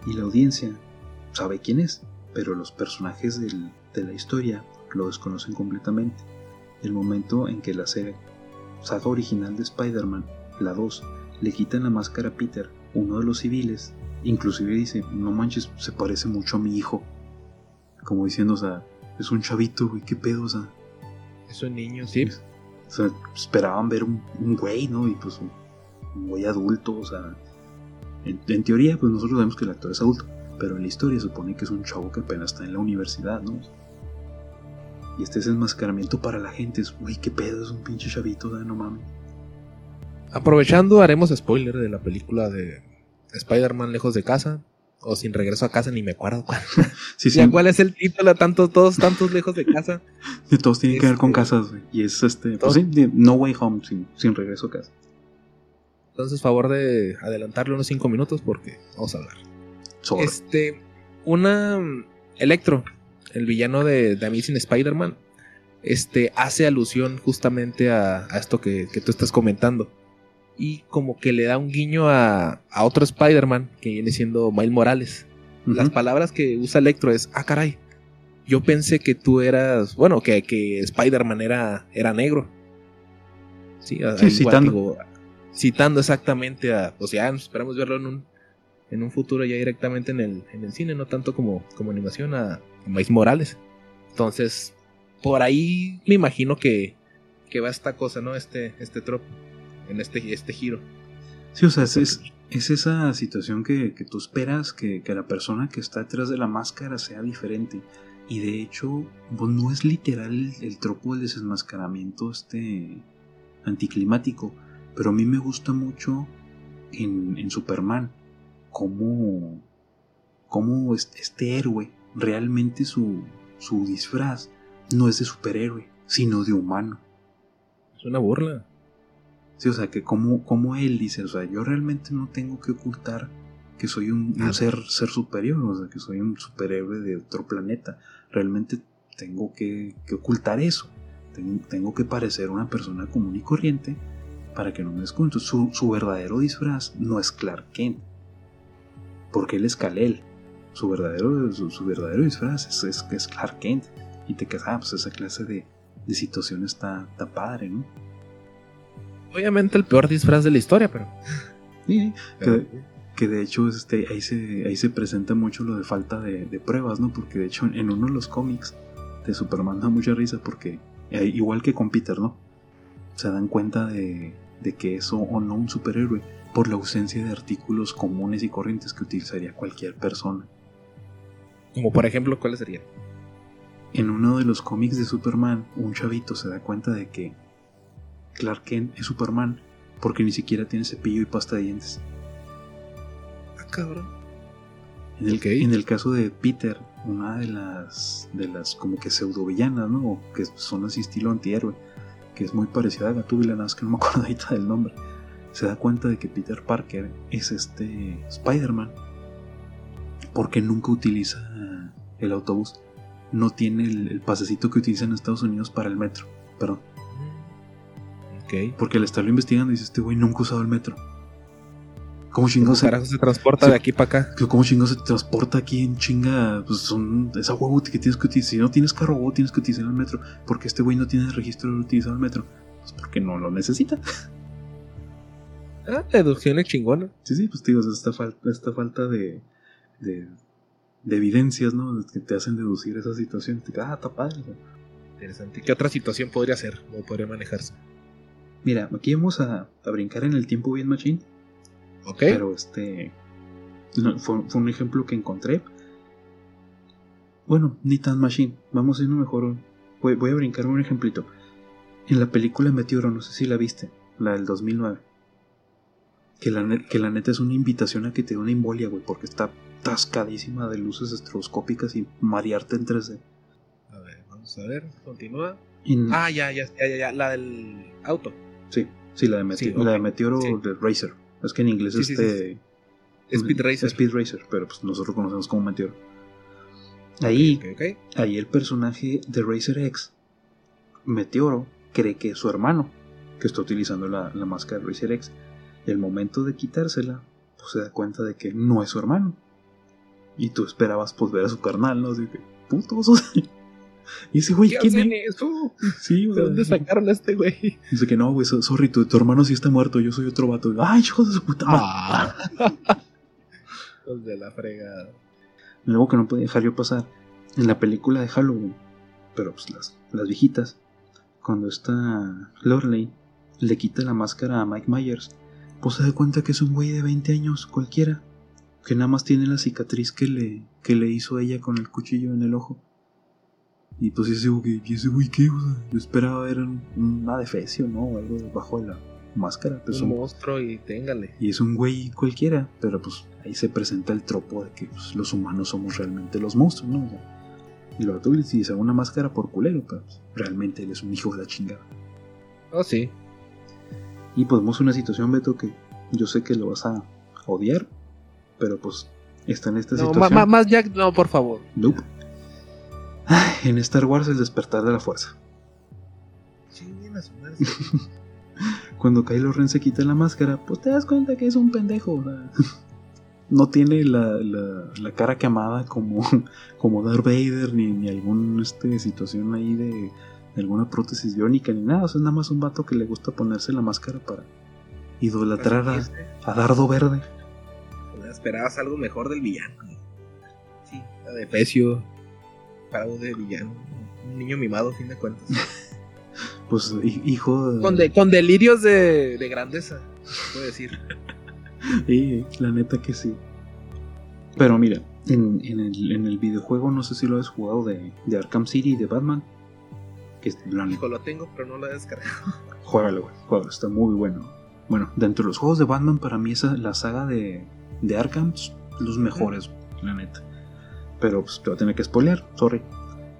Y la audiencia sabe quién es, pero los personajes de la historia lo desconocen completamente. El momento en que la saga, saga original de Spider-Man, la 2, le quitan la máscara a Peter, uno de los civiles, inclusive dice, no manches, se parece mucho a mi hijo. Como diciendo, o sea, es un chavito, güey, qué pedo, o sea, es un niño, sí. O sea, esperaban ver un, güey, ¿no? Y pues un, güey adulto, o sea. En, teoría, pues nosotros sabemos que el actor es adulto, pero en la historia supone que es un chavo que apenas está en la universidad, ¿no? Y este es el enmascaramiento para la gente, es, güey, qué pedo, es un pinche chavito, no mames. Aprovechando, haremos spoiler de la película de Spider-Man lejos de casa o sin regreso a casa, ni me acuerdo cuál. [laughs] Sí, sí. ¿Cuál es el título? Tantos, todos tantos lejos de casa. [laughs] todos tienen que ver con este, casas, güey. Y es este, pues No Way Home, sin, regreso a casa. Entonces, favor de adelantarle unos 5 minutos porque vamos a hablar. Este, una Electro, el villano de, de Amazing Spider-Man, este, hace alusión justamente a, esto que, que tú estás comentando y como que le da un guiño a, otro Spider-Man que viene siendo Miles Morales. Las palabras que usa Electro es, ah, caray, yo pensé que tú eras, bueno, que, que Spider-Man era, era negro. Sí, citando. citando exactamente a, o sea, esperamos verlo en un, en un futuro ya directamente en el, en el cine, no tanto como, como animación a, a Miles Morales. Entonces, por ahí me imagino que, que va esta cosa, ¿no? Este, este tropo en este, este giro. Sí, o sea, es, es, esa situación que, tú esperas que, la persona que está detrás de la máscara sea diferente. Y de hecho, pues, no es literal el, tropo del desenmascaramiento este anticlimático. Pero a mí me gusta mucho en, Superman cómo, cómo este héroe realmente su, su disfraz no es de superhéroe, sino de humano. Es una burla. Sí, o sea, que como, como él dice, o sea, yo realmente no tengo que ocultar que soy un, un ser, ser superior, o sea, que soy un superhéroe de otro planeta. Realmente tengo que, que ocultar eso. Tengo, tengo que parecer una persona común y corriente para que no me descubran. Su, su verdadero disfraz no es Clark Kent, porque él es Kal-El. Su verdadero, su, su verdadero disfraz es, es, es Clark Kent. Y te quedas, ah, pues esa clase de, de situación está, está padre, ¿no? Obviamente el peor disfraz de la historia, pero. Sí, pero- que, que de hecho este, ahí, se, ahí se presenta mucho lo de falta de, de pruebas, ¿no? Porque de hecho en uno de los cómics de Superman da mucha risa porque, eh, igual que con Peter, ¿no? Se dan cuenta de, de que es o no un superhéroe por la ausencia de artículos comunes y corrientes que utilizaría cualquier persona. Como por ejemplo, ¿cuáles serían? En uno de los cómics de Superman, un chavito se da cuenta de que Clark Kent es Superman porque ni siquiera tiene cepillo y pasta de dientes. Ah, cabrón. En el, en el caso de Peter, una de las de las como que pseudovillanas, ¿no? O que son así estilo antihéroe, que es muy parecida a Gatúbela, nada más que no me acuerdo [laughs] ahorita del nombre. Se da cuenta de que Peter Parker es este Spider-Man porque nunca utiliza el autobús. No tiene el, el pasecito que utilizan en Estados Unidos para el metro. Perdón. Ok. Porque al estarlo investigando dice, este güey nunca ha usado el metro. ¿Cómo ¿Cómo chingados se, se transporta de aquí para acá? cómo chingados se transporta aquí en chinga? Pues son esa huevo que tienes que utilizar. Si no tienes carro, huevo, tienes que utilizar el metro. Porque este güey no tiene registro de utilizar el metro. Pues porque no lo necesita. Ah, deducciones chingona. Sí, sí, pues digo, esta falta, esta falta de, de, de evidencias, ¿no? Que te hacen deducir esa situación. Ah, está padre. Interesante. ¿Qué otra situación podría ser? ¿O podría manejarse? Mira, aquí vamos a, a brincar en el tiempo bien machine. Ok. Pero este. no, fue, fue un ejemplo que encontré. Bueno, ni tan machine. Vamos a irnos mejor. Voy, voy a brincar un ejemplito. En la película Meteoro, no sé si la viste, la del 2009. Que la, net- que la neta es una invitación a que te dé una embolia, güey, porque está tascadísima de luces estroboscópicas y marearte en 3D. A ver, vamos a ver. Continúa. En- Ah, ya, ya, ya, ya, ya. La del auto. Sí, sí, la de, Mete- sí, la de Meteoro sí. de Racer. Es que en inglés Sí, este. Speed Racer. Speed Racer, pero pues nosotros conocemos como Meteoro. Ahí, ahí el personaje de Racer X, Meteoro, cree que es su hermano, que está utilizando la, la máscara de Racer X. Y al momento de quitársela, pues se da cuenta de que no es su hermano. Y tú esperabas pues ver a su carnal, ¿no? Así que, putos. [laughs] y ese güey, ¿Qué ¿quién hacen es? eso? Sí, o ¿De sea, dónde sacaron a este güey? Dice que no, güey, so- sorry, tu, tu hermano sí está muerto, yo soy otro vato. Ay, hijo de su puta madre. Ah. Los de la fregada. Algo que no podía dejar yo pasar. En la película de Halloween, pero pues las, las viejitas, cuando está Lorelei, le quita la máscara a Mike Myers, pues se da cuenta que es un güey de 20 años cualquiera, que nada más tiene la cicatriz que le, que le hizo ella con el cuchillo en el ojo. Y pues ese güey, ¿y ese güey qué? O sea, yo esperaba ver un, un adefesio, ¿no? O algo debajo de la máscara. Pues un un- monstruo y téngale. y es un güey cualquiera, pero pues ahí se presenta el tropo de que pues, los humanos somos realmente los monstruos, ¿no? O sea, y lo tú le dices una máscara por culero, pero pues, realmente él es un hijo de la chingada. Oh, sí. Y pues vemos una situación, Beto, que yo sé que lo vas a odiar, pero pues está en esta No, situación. más Jack, no, por favor. Nope. Ay, en Star Wars el despertar de la fuerza. Chinguen a su madre. [laughs] Cuando Kylo Ren se quita la máscara, pues te das cuenta que es un pendejo. [laughs] no tiene la, la- la cara quemada como, [laughs] como Darth Vader, ni, ni alguna este, situación ahí de, de alguna prótesis biónica, ni nada. O sea, es nada más un vato que le gusta ponerse la máscara para idolatrar a, a Dardo Verde. Esperabas algo mejor del villano. Sí, la de Pecio. Para un de villano. Un niño mimado, a fin de cuentas. [laughs] Pues hi- hijo de... con, de- con delirios de, de grandeza, se puede decir. [laughs] Sí, la neta que sí. Pero mira, en, en el, en el videojuego, no sé si lo has jugado de, de Arkham City de Batman. Que es la neta. Hijo, lo tengo, pero no lo he descargado. [laughs] Juégalo, güey. Juégalo, está muy bueno. Bueno, dentro de los juegos de Batman, para mí esa, la saga de, de Arkham, los mejores, la neta. Pero pues te voy a tener que spoilear, sorry.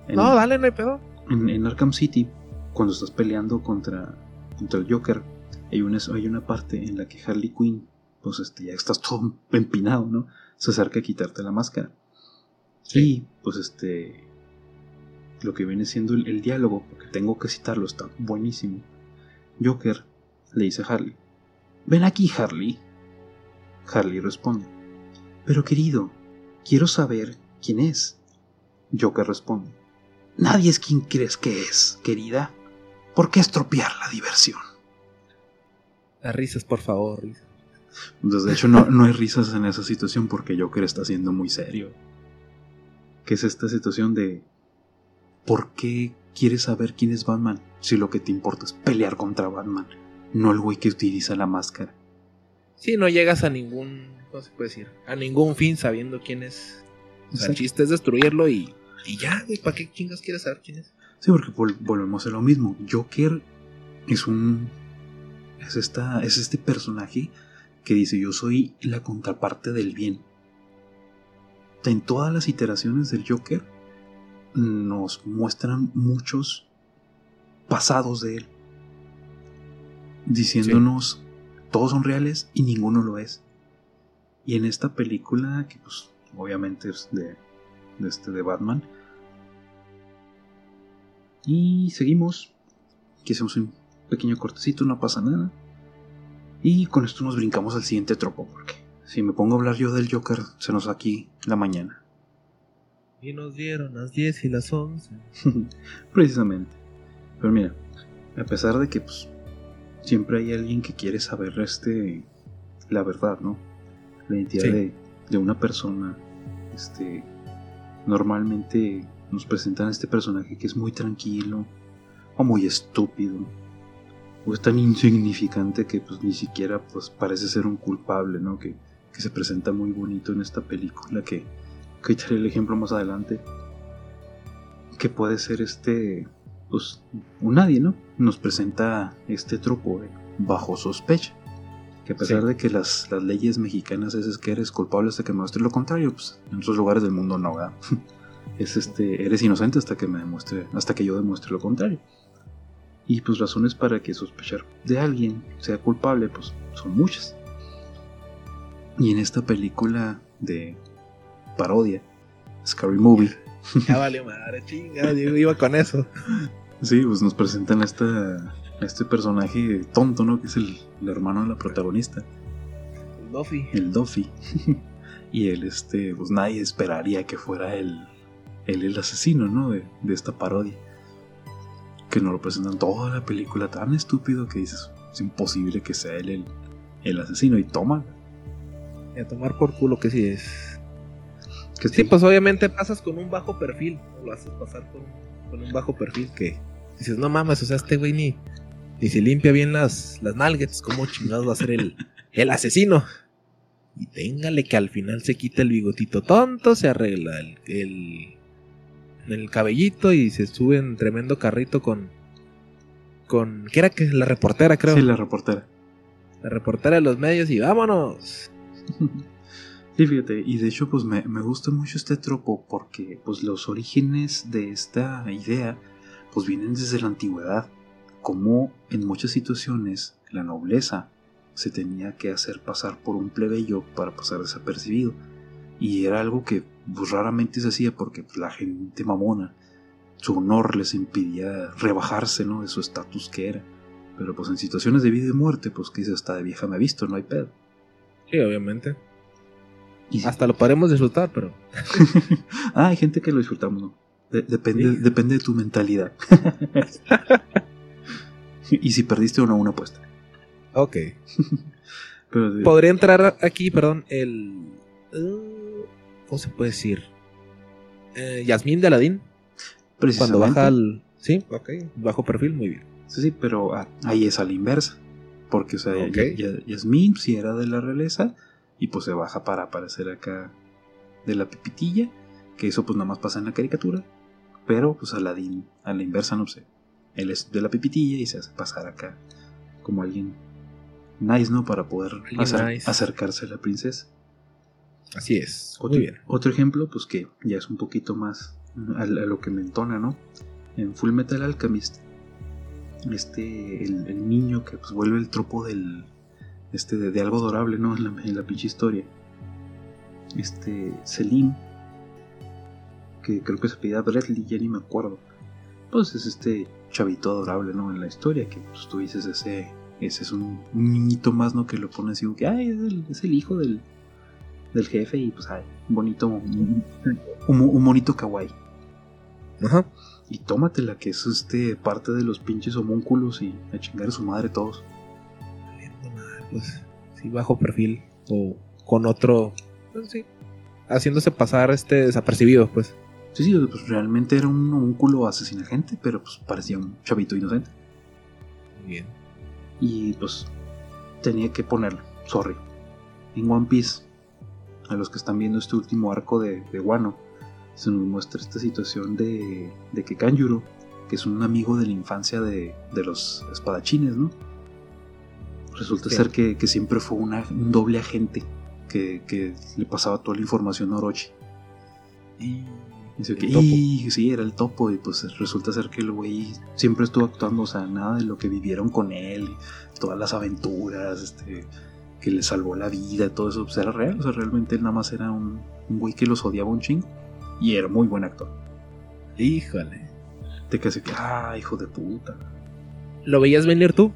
En, No, dale, no hay pedo. en, en Arkham City, cuando estás peleando contra, contra el Joker, hay una, hay una parte en la que Harley Quinn, pues este, ya estás todo empinado, ¿no? Se acerca a quitarte la máscara. Y pues este, lo que viene siendo el, diálogo, porque tengo que citarlo, está buenísimo. Joker le dice a Harley, ven aquí Harley. Harley responde, pero querido, quiero saber quién es. Joker responde, nadie es quien crees que es, querida. ¿Por qué estropear la diversión? Las risas, por favor. Entonces, de hecho, no, no hay risas en esa situación porque Joker está siendo muy serio. ¿Qué es esta situación de ¿por qué quieres saber quién es Batman si lo que te importa es pelear contra Batman, no el güey que utiliza la máscara? Sí, no llegas a ningún, ¿cómo se puede decir? A ningún fin sabiendo quién es. El chiste es destruirlo y, y ya, güey, ¿para qué chingas quieres saber quién es? Sí, porque volvemos a lo mismo. Joker es un. Es, esta, es este personaje que dice: Yo soy la contraparte del bien. En todas las iteraciones del Joker, nos muestran muchos pasados de él, diciéndonos todos son reales y ninguno lo es. Y en esta película, que pues obviamente es de, de, este, de Batman, y seguimos, que hacemos un pequeño cortecito, no pasa nada. Y con esto nos brincamos al siguiente tropo, porque si me pongo a hablar yo del Joker, se nos da aquí la mañana. Y nos dieron las 10 y las 11. [laughs] Precisamente. Pero mira, a pesar de que pues, siempre hay alguien que quiere saber este, la verdad, ¿no? La identidad de, de, una persona. Este, normalmente nos presentan a este personaje que es muy tranquilo o muy estúpido o es tan insignificante que pues ni siquiera pues parece ser un culpable, ¿no? Que, que se presenta muy bonito en esta película que que echaré el ejemplo más adelante, que puede ser este, pues, un nadie, ¿no? Nos presenta este truco bajo sospecha. Que a pesar de que las, las, leyes mexicanas es, que eres culpable hasta que me muestre lo contrario, pues en otros lugares del mundo no, ¿verdad? [laughs] es este, eres inocente hasta que me demuestre, hasta que yo demuestre lo contrario. Y pues razones para que sospechar de alguien sea culpable, pues son muchas. Y en esta película de parodia, Scary Movie. Ya vale madre, chinga, yo iba con eso. [laughs] Sí, pues nos presentan esta, este personaje tonto, ¿no? Que es el, hermano de la protagonista. El Duffy. El Duffy. [laughs] y él, este, pues nadie esperaría que fuera él, el asesino, ¿no? De, esta parodia. Que nos lo presentan toda la película tan estúpido que dices, es imposible que sea él el, el asesino. Y toma. Y a tomar por culo que sí es sí, pues obviamente pasas con un bajo perfil, lo haces pasar con, un bajo perfil que dices, no mames, o sea, este güey ni, ni se limpia bien las, las nalguetes, ¿cómo chingados va a ser el, el asesino? Y téngale que al final se quita el bigotito tonto, se arregla el, el, el cabellito y se sube en tremendo carrito con, con, ¿qué era que? La reportera, creo. Sí, la reportera. La reportera de los medios y vámonos. [laughs] Sí, fíjate, y de hecho pues me, gusta mucho este tropo porque pues los orígenes de esta idea pues vienen desde la antigüedad, como en muchas situaciones la nobleza se tenía que hacer pasar por un plebeyo para pasar desapercibido y era algo que pues, raramente se hacía porque pues, la gente mamona su honor les impedía rebajarse ¿no? de su estatus que era pero pues en situaciones de vida y muerte pues que dice hasta de vieja me ha visto no hay pedo sí obviamente hasta lo podemos disfrutar, pero. [laughs] ah, hay gente que lo disfrutamos, ¿no? depende, depende de tu mentalidad. [laughs] [laughs] y si perdiste o no una apuesta. Ok. [laughs] Podría entrar aquí, perdón, el. Uh, ¿Cómo se puede decir? Eh, Yasmín de Aladín. Cuando baja al. Sí, ok. Bajo perfil, muy bien. Sí, sí, pero ah, ahí es a la inversa. Porque, o sea, Yasmín, si era de la realeza, y pues se baja para aparecer acá de la pipitilla, que eso pues nada más pasa en la caricatura, pero pues Aladdin a la inversa no sé, él es de la pipitilla y se hace pasar acá como alguien nice, ¿no? Para poder acercarse a la princesa. Así es. Otro, Muy bien. Otro ejemplo, pues que ya es un poquito más a, lo que me entona, ¿no? En Full Metal Alchemist, este, el, el niño que pues vuelve el tropo del, este, de, de algo adorable, ¿no? [laughs] En la, en la pinche historia. Este, Selim, que creo que se pedía Bradley, ya ni me acuerdo. Pues es este chavito adorable, ¿no? En la historia, que pues, tú dices ese, ese es un, un niñito más, ¿no? Que lo pones y digo que, ay, es el, es el hijo del, del jefe y pues, ay, un bonito, un, un, un bonito kawaii. Ajá. Y tómatela, que es este parte de los pinches homúnculos y a chingar a su madre todos. Pues sí, bajo perfil. O con otro. pues, sí. Haciéndose pasar este desapercibido, pues. Sí, sí, pues realmente era un homúnculo asesina gente, pero pues parecía un chavito inocente. Bien. Y pues tenía que ponerlo, sorry. En One Piece, a los que están viendo este último arco de, de Wano, se nos muestra esta situación de, de que Kanjuro, que es un amigo de la infancia de, de los espadachines, ¿no? Resulta Sí. ser que, que siempre fue una- un doble agente que, que le pasaba toda la información a Orochi. Y. Dice que. "Y, sí, era el topo, y pues resulta ser que el güey siempre estuvo actuando, o sea, nada de lo que vivieron con él, todas las aventuras, este, que le salvó la vida, todo eso, pues era real, o sea, realmente él nada más era un, un güey que los odiaba un chingo, y era muy buen actor. Híjole. Te quedas que, ah, hijo de puta. ¿Lo veías venir tú?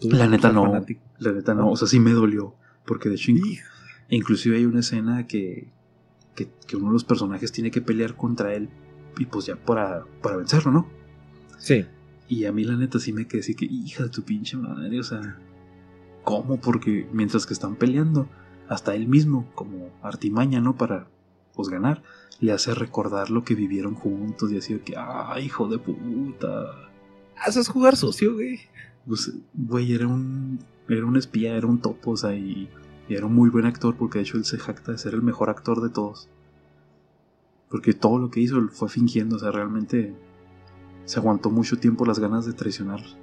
Tú, La neta no, fanático. la neta no, o sea, sí me dolió, porque de hecho, Hijo. inclusive hay una escena que, que, que uno de los personajes tiene que pelear contra él, y pues ya para, para vencerlo, ¿no? Sí. Y a mí la neta sí me quedé así que, hija de tu pinche madre, o sea, ¿cómo? Porque mientras que están peleando, hasta él mismo, como artimaña, ¿no? Para, pues, ganar, le hace recordar lo que vivieron juntos y así de que, ah, hijo de puta. Haces jugar sucio, güey. Pues, güey, era un, era un espía, era un topo, o sea, y, y era un muy buen actor porque de hecho él se jacta de ser el mejor actor de todos. Porque todo lo que hizo fue fingiendo, o sea, realmente se aguantó mucho tiempo las ganas de traicionarlos.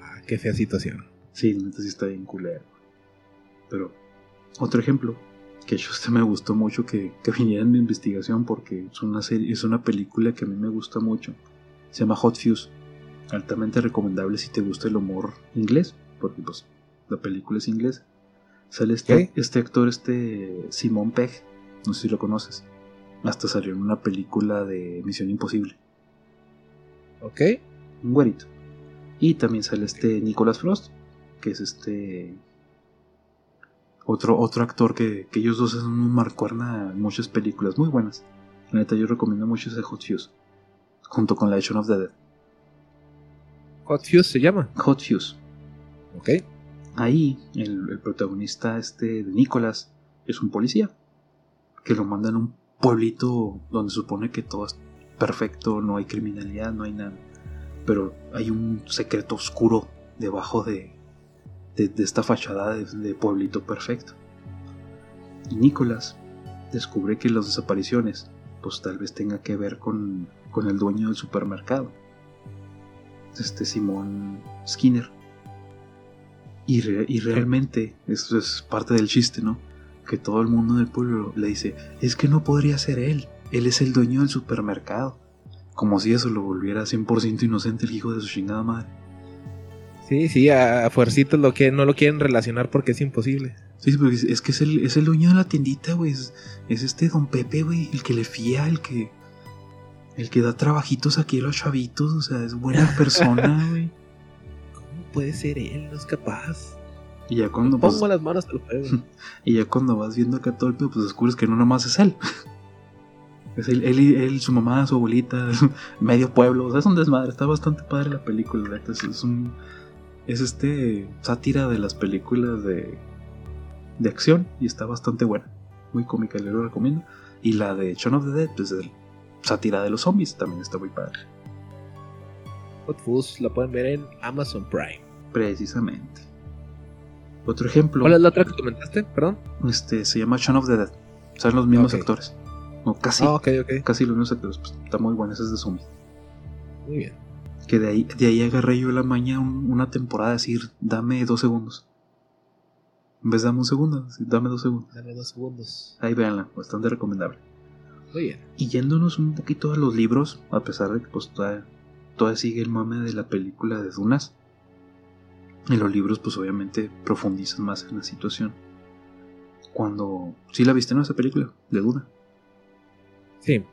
Ah, qué fea situación. Sí, la neta sí está bien culero. Pero, otro ejemplo, que yo este me gustó mucho que, que viniera en mi investigación porque es una serie, es una película que a mí me gusta mucho. Se llama Hot Fuse. Altamente recomendable si te gusta el humor inglés, porque pues la película es inglés. Sale este, este actor, este Simon Pegg, no sé si lo conoces. Hasta salió en una película de Misión Imposible, ¿Ok? un güerito. Y también sale este Nicholas Frost, que es este otro, otro actor que, que ellos dos son un marcuerna en muchas películas muy buenas. La neta, yo recomiendo mucho ese Hot Fuse. Junto con la Shaun of the Dead. Hot Fuse se llama. Hot Fuse. ¿Ok? Ahí, el, protagonista este de Nicholas es un policía. Que lo mandan a un pueblito donde supone que todo es perfecto, no hay criminalidad, no hay nada. Pero hay un secreto oscuro debajo de, de, esta fachada de, de pueblito perfecto. Y Nicholas descubre que las desapariciones, pues tal vez tenga que ver con, con el dueño del supermercado. Este Simón Skinner. Y, re- y realmente, esto es parte del chiste, ¿no? Que todo el mundo del pueblo le dice, es que no podría ser él, él es el dueño del supermercado. Como si eso lo volviera 100% inocente el hijo de su chingada madre. Sí, sí, a, a fuercitos lo que no lo quieren relacionar porque es imposible. Sí, sí, porque es, es que es el, es el dueño de la tiendita, güey. Es, es este don Pepe, güey, el que le fía, el que... El que da trabajitos aquí a los chavitos, o sea, es buena [laughs] persona, güey. ¿Cómo puede ser él? No es capaz. Y ya cuando, Pongo las manos al fuego. [laughs] Y ya cuando vas viendo acá todo el pedo, pues descubres que no nomás es él. [laughs] Es él, él, su mamá, su abuelita, [laughs] medio pueblo. O sea, es un desmadre. Está bastante padre la película. Es, es un. Es este. sátira de las películas de. de acción. Y está bastante buena. Muy cómica, le lo recomiendo. Y la de Shaun of the Dead, pues es sátira de los zombies. También está muy padre. Hot Fuzz la pueden ver en Amazon Prime. Precisamente. Otro ejemplo. ¿Cuál es la otra que comentaste? Perdón. Este se llama Shaun of the Dead. Son los mismos Ok. actores. No, casi. Ah, ok, ok. casi los mismos actores. Pues, está muy bueno, ese es de zombies. Muy bien. Que de ahí, de ahí agarré yo la maña un- una temporada, decir, dame dos segundos. En vez de dame un segundo, dame dos segundos. Dame dos segundos. Ahí véanla, bastante recomendable. Muy bien. Y yéndonos un poquito a los libros, a pesar de que pues todavía, todavía sigue el mame de la película de Dunas. En los libros, pues obviamente profundizan más en la situación. Cuando. ¿Sí la viste en esa película? De Duna. Sí.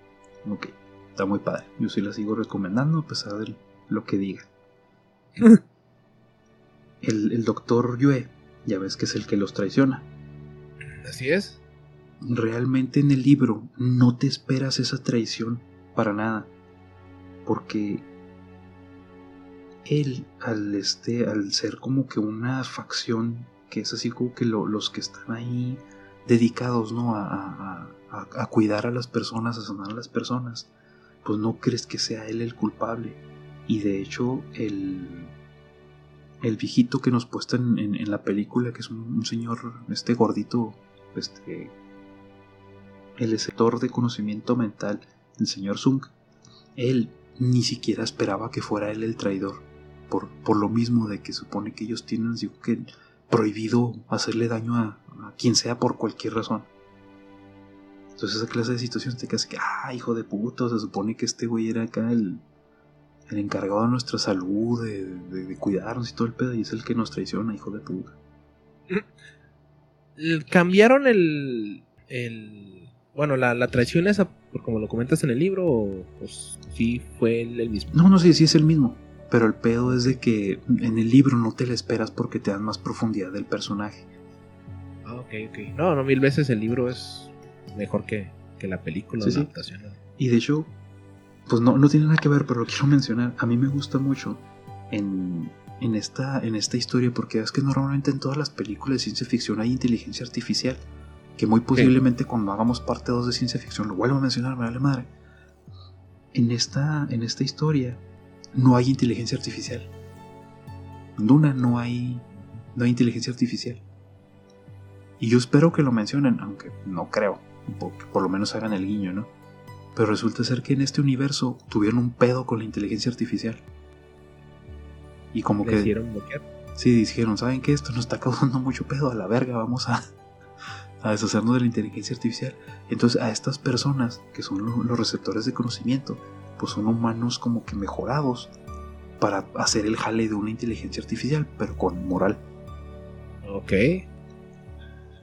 Ok, está muy padre. Yo sí la sigo recomendando a pesar de lo que diga. [laughs] el, el doctor Yue, ya ves que es el que los traiciona. Así es. Realmente en el libro no te esperas esa traición para nada. Porque él, al, este, al ser como que una facción que es así como que los que están ahí dedicados ¿no? A, a, cuidar a las personas, a sanar a las personas, pues no crees que sea él el culpable. Y de hecho, el, el viejito que nos puesta en, la película, que es un, señor, este gordito, este, el sector de conocimiento mental, el señor Zung, él ni siquiera esperaba que fuera él el traidor. Por, por lo mismo de que supone que ellos tienen digo, que prohibido hacerle daño a, quien sea por cualquier razón. Entonces esa clase de situaciones te quedas que, ah, hijo de puto, se supone que este güey era acá el, el encargado de nuestra salud, de, cuidarnos y todo el pedo, y es el que nos traiciona, hijo de puta. ¿Cambiaron el, el bueno, la, la, traición esa, por como lo comentas en el libro, o pues sí fue el, mismo. No, no sé, sí, sí es el mismo. Pero el pedo es de que en el libro no te la esperas porque te dan más profundidad del personaje. Ah, ok, ok. No, no, mil veces el libro es mejor que, la película, la adaptación. Y de hecho, pues no, no tiene nada que ver, pero lo quiero mencionar. A mí me gusta mucho en, en, esta, en esta historia porque es que normalmente en todas las películas de ciencia ficción hay inteligencia artificial. Que muy posiblemente cuando hagamos parte 2 de ciencia ficción lo vuelvo a mencionar, me vale madre. En esta, en esta historia no hay inteligencia artificial. En Duna no hay, no hay inteligencia artificial. Y yo espero que lo mencionen, aunque no creo, que por lo menos hagan el guiño, ¿no? Pero resulta ser que en este universo tuvieron un pedo con la inteligencia artificial. Y como que... Hicieron bloquear. Sí, dijeron, ¿saben qué? Esto nos está [laughs] causando mucho pedo a la verga, vamos a, a deshacernos de la inteligencia artificial. Entonces a estas personas, que son los receptores de conocimiento, pues son humanos como que mejorados para hacer el jale de una inteligencia artificial, pero con moral. Ok.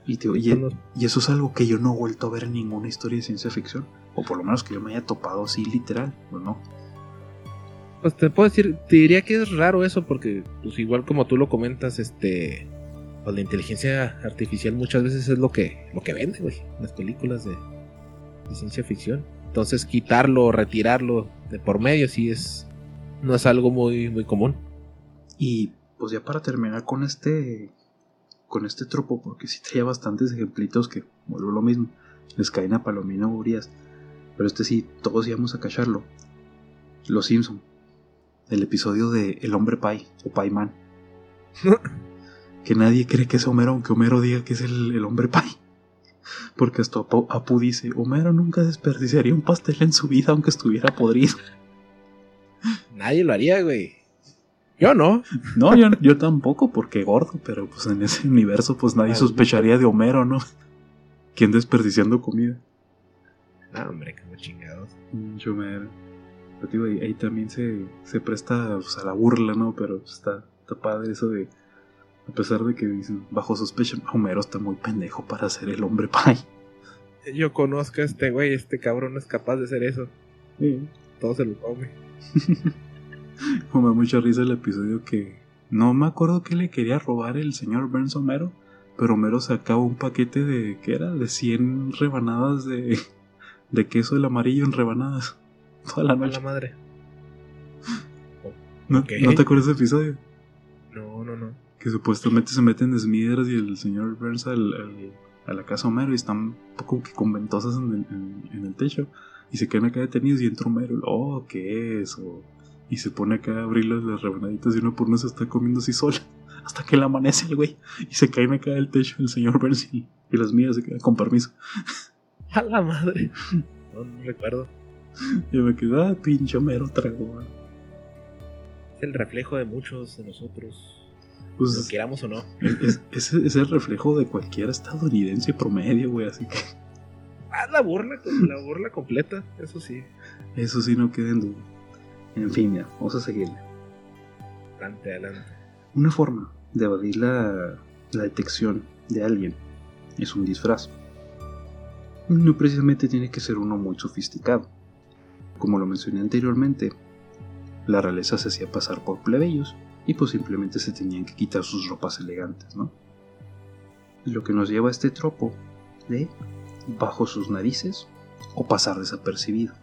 Y, eso es algo que yo no he vuelto a ver en ninguna historia de ciencia ficción. O por lo menos que yo me haya topado así literal, no? Pues te puedo decir, te diría que es raro eso porque, pues igual como tú lo comentas, este, pues la inteligencia artificial muchas veces es lo que, lo que vende, güey, las películas de, de ciencia ficción. Entonces quitarlo, retirarlo de por medio sí es no es algo muy muy común. Y pues ya para terminar con este con este tropo porque sí traía bastantes ejemplitos que vuelvo lo mismo, les caen a Palomino Urias, pero este sí todos íbamos a cacharlo. Los Simpson. El episodio de El hombre Pai o Pai Man. [laughs] que nadie cree que es Homero, aunque Homero diga que es el, el hombre Pai. Porque hasta Apu, dice, Homero nunca desperdiciaría un pastel en su vida aunque estuviera podrido. Nadie lo haría, güey. Yo no. No, yo, yo tampoco, porque gordo, pero pues en ese universo pues nadie sospecharía de Homero, ¿no? ¿Quién desperdiciando comida? Ah, hombre, como chingados. Mucho mero. Pero ahí, ahí, también se, se presta pues, a la burla, ¿no? Pero está, está padre eso de a pesar de que dicen, bajo sospecha, Homero está muy pendejo para ser el hombre pay. [laughs] Yo conozco a este güey, este cabrón no es capaz de hacer eso. Todo se lo come. Como [laughs] me mucha risa el episodio que no me acuerdo que le quería robar el señor Burns Homero, pero Homero sacaba un paquete de, ¿qué era? De 100 rebanadas de, [laughs] de queso del amarillo en rebanadas. Toda la noche. la madre. ¿No, ¿No te acuerdas de ese episodio? No, no, no que supuestamente se meten Smithers y el señor Burns a la casa Homero y están un poco que con ventosas en el, techo y se quedan acá detenidos y entra Homero, oh, ¿qué es? y se pone acá a abrir las, rebanaditas y uno por uno se está comiendo así sola [laughs] hasta que le amanece el güey y se caen acá del techo el señor Burns y, las mías se quedan con permiso. [laughs] A la madre. No, recuerdo. Y me quedé, ah, pinche Homero trago. Es el reflejo de muchos de nosotros pues, lo queramos o no. Es, es, el reflejo de cualquier estadounidense promedio, güey, así que. Ah, la burla, la burla completa, eso sí. Eso sí, no queda en duda. En fin, mira, vamos a seguirle. Adelante, adelante. Una forma de evadir la, la detección de alguien es un disfraz. No precisamente tiene que ser uno muy sofisticado. Como lo mencioné anteriormente, la realeza se hacía pasar por plebeyos y pues simplemente se tenían que quitar sus ropas elegantes, ¿no? Lo que nos lleva a este tropo de bajo sus narices o pasar desapercibido.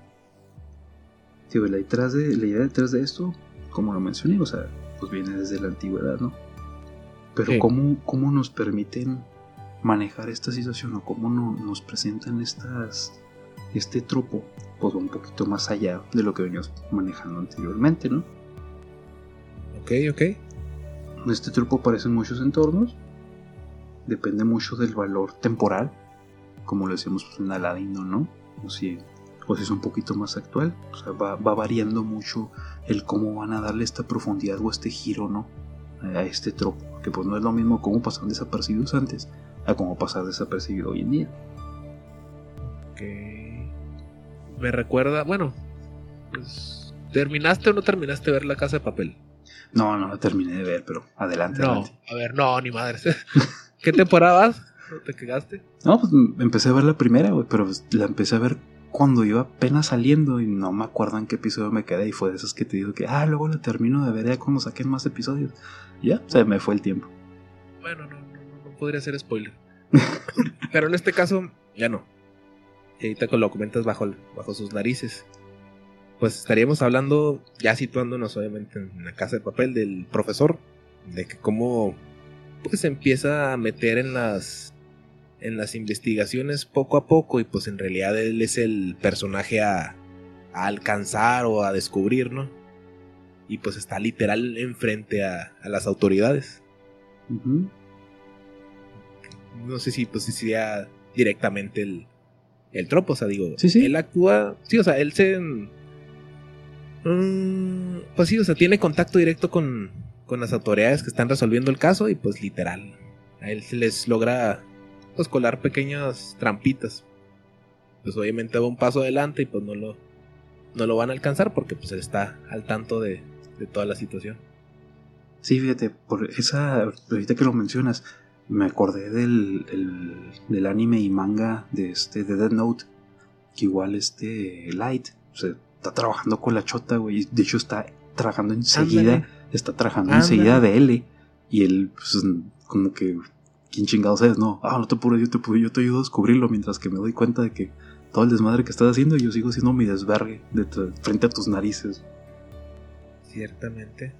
la, detrás de, la idea detrás de esto, como lo mencioné, o sea, pues viene desde la antigüedad, ¿no? Pero ¿cómo, ¿cómo, nos permiten manejar esta situación o cómo no, nos presentan estas, este tropo, pues un poquito más allá de lo que veníamos manejando anteriormente, ¿no? Ok, ok. Este tropo aparece en muchos entornos, depende mucho del valor temporal, como lo decíamos pues, en Aladdin, ¿no? O si, o si es un poquito más actual, o sea, va, va variando mucho el cómo van a darle esta profundidad o este giro, ¿no? A este tropo, que pues no es lo mismo como pasan desapercibidos antes a como pasar desapercibido hoy en día. Ok. Me recuerda, bueno, pues, ¿terminaste o no terminaste de ver la casa de papel? No, no la terminé de ver, pero adelante. No, a ver, no, ni madre. [laughs] ¿Qué temporada vas? ¿Te quedaste? No, pues empecé a ver la primera, güey, pero pues, la empecé a ver cuando iba apenas saliendo y no me acuerdo en qué episodio me quedé y fue de esos que te digo que, ah, luego la termino de ver ya cuando saquen más episodios. ya, se me fue el tiempo. Bueno, no, no, no podría ser spoiler. [laughs] pero en este caso, ya no. Y ahorita lo comentas bajo, bajo sus narices. Pues estaríamos hablando, ya situándonos obviamente en la casa de papel del profesor, de que cómo pues empieza a meter en las en las investigaciones poco a poco y pues en realidad él es el personaje a, alcanzar o a descubrir, ¿no? Y pues está literal enfrente a, a las autoridades. No sé si pues si sería directamente el, el tropo, o sea, digo, él actúa, sí, o sea, él se... Mm, pues sí, o sea, tiene contacto directo con, con las autoridades que están resolviendo el caso y pues literal, a él se les logra pues colar pequeñas trampitas. Pues obviamente va un paso adelante y pues no lo, no lo van a alcanzar porque pues él está al tanto de, de toda la situación. Sí, fíjate, por esa, ahorita que lo mencionas, me acordé del, del anime y manga de este de Dead Note, que igual este Light, o sea, está trabajando con la chota, güey, de hecho está trabajando enseguida, está trabajando enseguida de L, y él, pues, como que ¿quién chingados es? No, ah, no te apures, yo te, yo te ayudo a descubrirlo mientras que me doy cuenta de que todo el desmadre que estás haciendo yo sigo siendo mi desvergue de frente a tus narices. Ciertamente.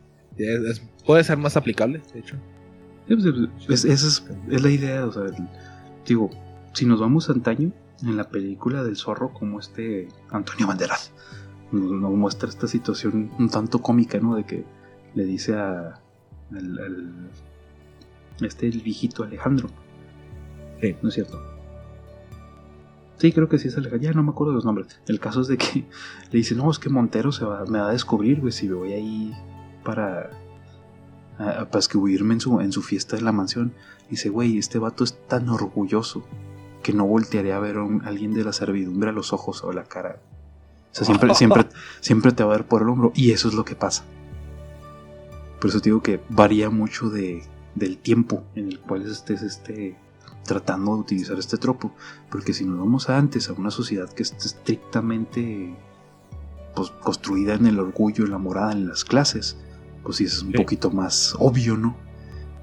puede ser más aplicable, de hecho. Pues, esa es, la idea, o sea, digo, si nos vamos a antaño, en la película del zorro, como este Antonio Banderas nos, muestra esta situación un tanto cómica, ¿no? De que le dice a, al este el viejito Alejandro. Sí, ¿no es cierto? Sí, creo que sí es Alejandro. Ya no me acuerdo de los nombres. El caso es de que le dice, no, es que Montero se va, me va a descubrir, güey, si me voy ahí para, para escribirme en su, en su fiesta de la mansión. dice, güey, este vato es tan orgulloso que no voltearía a ver a, alguien de la servidumbre a los ojos o a la cara. O sea, siempre, siempre, [laughs] siempre te va a ver por el hombro. Y eso es lo que pasa. Por eso te digo que varía mucho de del tiempo en el cual estés este, tratando de utilizar este tropo. Porque si nos vamos a antes a una sociedad que está estrictamente pues, construida en el orgullo, en la morada, en las clases, pues sí es un poquito más obvio, ¿no?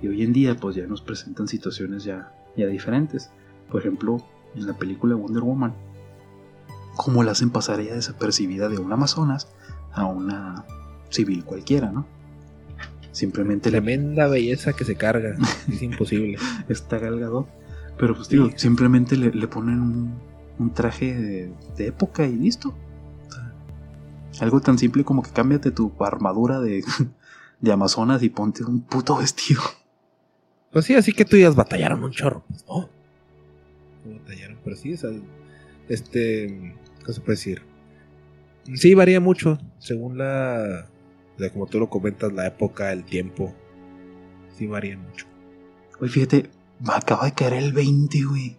Y hoy en día pues ya nos presentan situaciones ya, ya diferentes. Por ejemplo, en la película Wonder Woman, cómo la hacen pasar ella desapercibida de una Amazonas a una civil cualquiera, ¿no? Simplemente Tremenda belleza que se carga. es imposible. [laughs] Está galgado. Pero pues digo, simplemente le, ponen un, traje de, época y listo. algo tan simple como que cámbiate tu armadura de, [laughs] de Amazonas y ponte un puto vestido. Pues sí, así que tú ya batallaron un chorro. Pues, no. Batallaron, pero sí, este. ¿Qué se puede decir? Sí, varía mucho según la como tú lo comentas, la época, el tiempo, sí varía mucho. Oye, fíjate, me acaba de caer el 20, güey.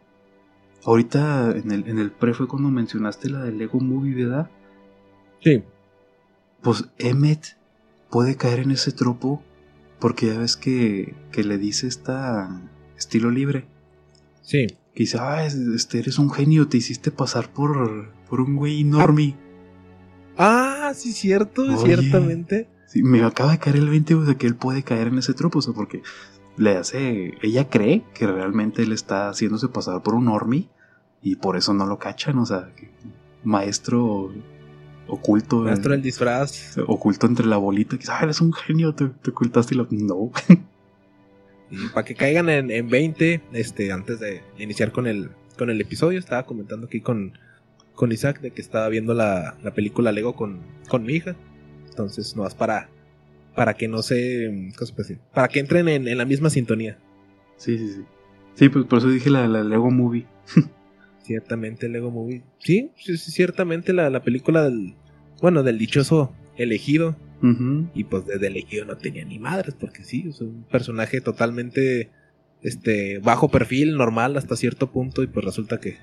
Ahorita en el, en el pre fue cuando mencionaste la de Lego Movie, ¿verdad? Sí. pues Emmet puede caer en ese tropo porque ya ves que, que le dice esta estilo libre. Sí. Que dice, ah, este, eres un genio, te hiciste pasar por, por un güey enorme. Ah, sí, cierto, ciertamente. Sí, me acaba de caer el 20 de que él puede caer en ese tropo, o sea, porque le hace. Ella cree que realmente él está haciéndose pasar por un normie y por eso no lo cachan, o sea, maestro oculto. Maestro del disfraz. Oculto entre la bolita, que ah, eres un genio, te, ocultaste y lo. [laughs] No. Y para que caigan en, en, 20, este, antes de iniciar con el, con el episodio, estaba comentando aquí con, con Isaac de que estaba viendo la, la película Lego con, con mi hija. Entonces, no es para, para que no se. Para que entren en, la misma sintonía. Sí, sí, sí. Sí, pues por eso dije la, Lego Movie. [laughs] ciertamente Lego Movie. Sí, sí, ciertamente la, la, película del. Bueno, del dichoso elegido. Y pues desde elegido no tenía ni madres, porque sí, es un personaje totalmente este bajo perfil, normal hasta cierto punto, y pues resulta que,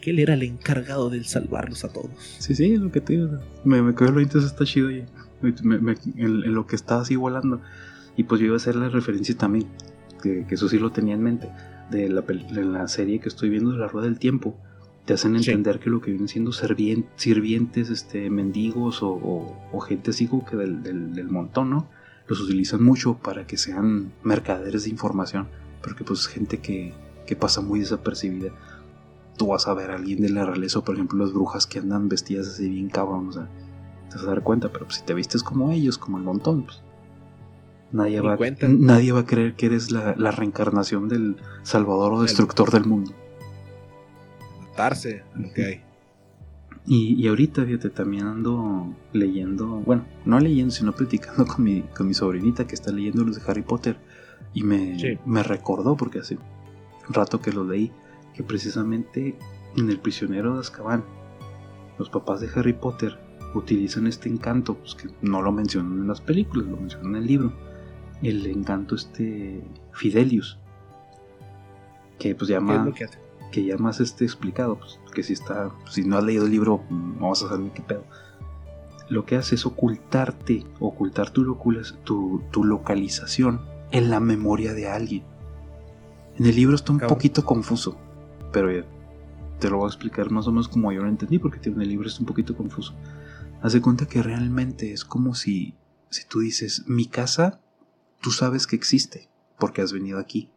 que él era el encargado de salvarlos a todos. Sí, sí, es lo que te digo. Me, me quedó lo interesante, está chido y en, lo que estaba así volando. Y pues yo iba a hacer la referencia también, que, eso sí lo tenía en mente, de la, la, serie que estoy viendo de la Rueda del Tiempo. Te hacen entender que lo que vienen siendo sirvientes, este, mendigos o, gente así como que del, del, montón, ¿no? Los utilizan mucho para que sean mercaderes de información, porque pues gente que, que pasa muy desapercibida tú vas a ver a alguien de la realeza, por ejemplo, las brujas que andan vestidas así bien cabrón, o sea, te vas a dar cuenta, pero si te vistes como ellos, como el montón, pues nadie, va, nadie va a creer que eres la, reencarnación del salvador o destructor del mundo. Matarse, lo Y, y, ahorita, fíjate, también ando leyendo, bueno, no leyendo, sino platicando con mi, con mi sobrinita que está leyendo los de Harry Potter. Y me, me recordó, porque hace un rato que lo leí, que precisamente en El prisionero de Azkaban, los papás de Harry Potter utilizan este encanto, pues que no lo mencionan en las películas, lo mencionan en el libro. El encanto este Fidelius. Que pues que, ya más esté explicado, pues, que si está, si no has leído el libro, vas a saber qué pedo. Lo que hace es ocultarte, ocultar tu, tu, tu localización en la memoria de alguien. En el libro está un poquito confuso, pero te lo voy a explicar más o menos como yo lo entendí, porque en el libro está un poquito confuso. Haz de cuenta que realmente es como si, si tú dices, mi casa, tú sabes que existe, porque has venido aquí.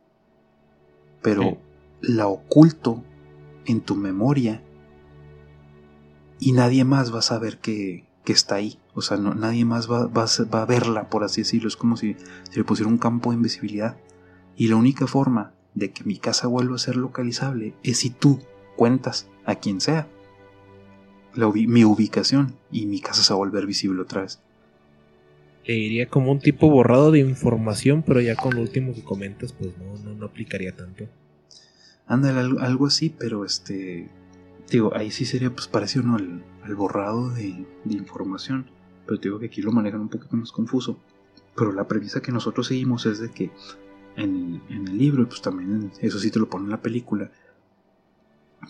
Pero la oculto en tu memoria y nadie más va a saber que, que está ahí. O sea, no, nadie más va, va, va, a verla, por así decirlo. Es como si se le pusiera un campo de invisibilidad. Y la única forma de que mi casa vuelva a ser localizable es si tú cuentas a quien sea mi ubicación y mi casa se va a volver visible otra vez. Le diría como un tipo borrado de información, pero ya con lo último que comentas, pues no, no, aplicaría tanto. Ándale, algo, así, pero este. Digo, ahí sí sería pues parecido ¿no? al, borrado de, información. Pero digo que aquí lo manejan un poquito más confuso. Pero la premisa que nosotros seguimos es de que en, en el libro, pues también eso sí te lo pone en la película,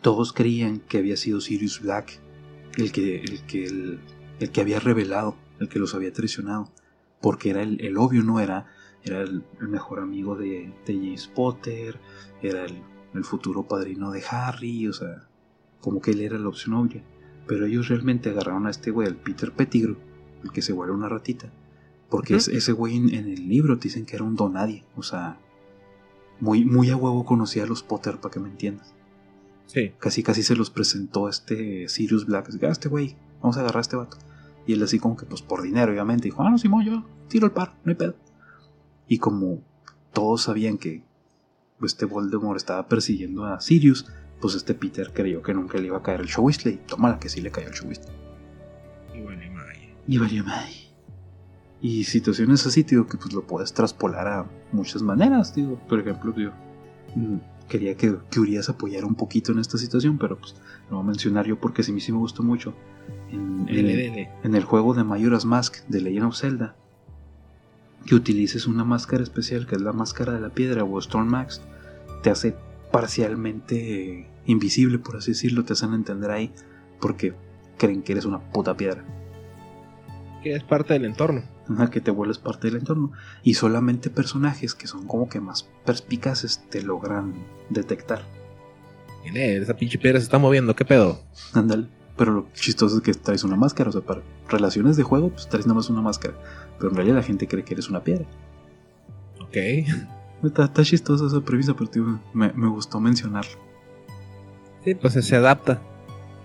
todos creían que había sido Sirius Black el que, el que, el, que había revelado, el que los había traicionado, porque era el, obvio, ¿no? Era, era el, mejor amigo de, de, James Potter, era el, futuro padrino de Harry, o sea, como que él era la opción obvia. Pero ellos realmente agarraron a este güey, al Peter Pettigrew, el que se vuelve una ratita. Porque ese güey en, el libro te dicen que era un donadie, o sea, muy, muy a huevo conocía a los Potter, para que me entiendas. Casi casi se los presentó este Sirius Black. Ah, este güey, vamos a agarrar a este vato. Y él así como que pues por dinero, obviamente. Dijo, ah, no, Simón, yo tiro el par, no hay pedo. Y como todos sabían que este Voldemort estaba persiguiendo a Sirius, pues este Peter creyó que nunca le iba a caer el show Weasley. Tómala que sí le cayó el show Y valió madre. Y valió Y situaciones así, digo, que pues lo puedes traspolar a muchas maneras, digo. Por ejemplo, digo, mm, quería que, que Urias apoyara un poquito en esta situación, pero pues lo voy a mencionar yo porque sí, sí me gustó mucho. En, en, el juego de Majora's Mask de Legend of Zelda, que utilices una máscara especial que es la máscara de la piedra o Storm Max, te hace parcialmente invisible, por así decirlo, te hacen entender ahí, porque creen que eres una puta piedra. que es parte del entorno. Ajá, que te vuelves parte del entorno. Y solamente personajes que son como que más perspicaces te logran detectar. Mire, esa pinche piedra se está moviendo, ¿qué pedo? Ándale. Pero lo chistoso es que traes una máscara, o sea, para relaciones de juego, pues traes nada más una máscara. Pero en realidad la gente cree que eres una piedra. Ok. Está, está chistosa esa premisa, pero tío, me, me gustó mencionarlo. Sí, pues se adapta.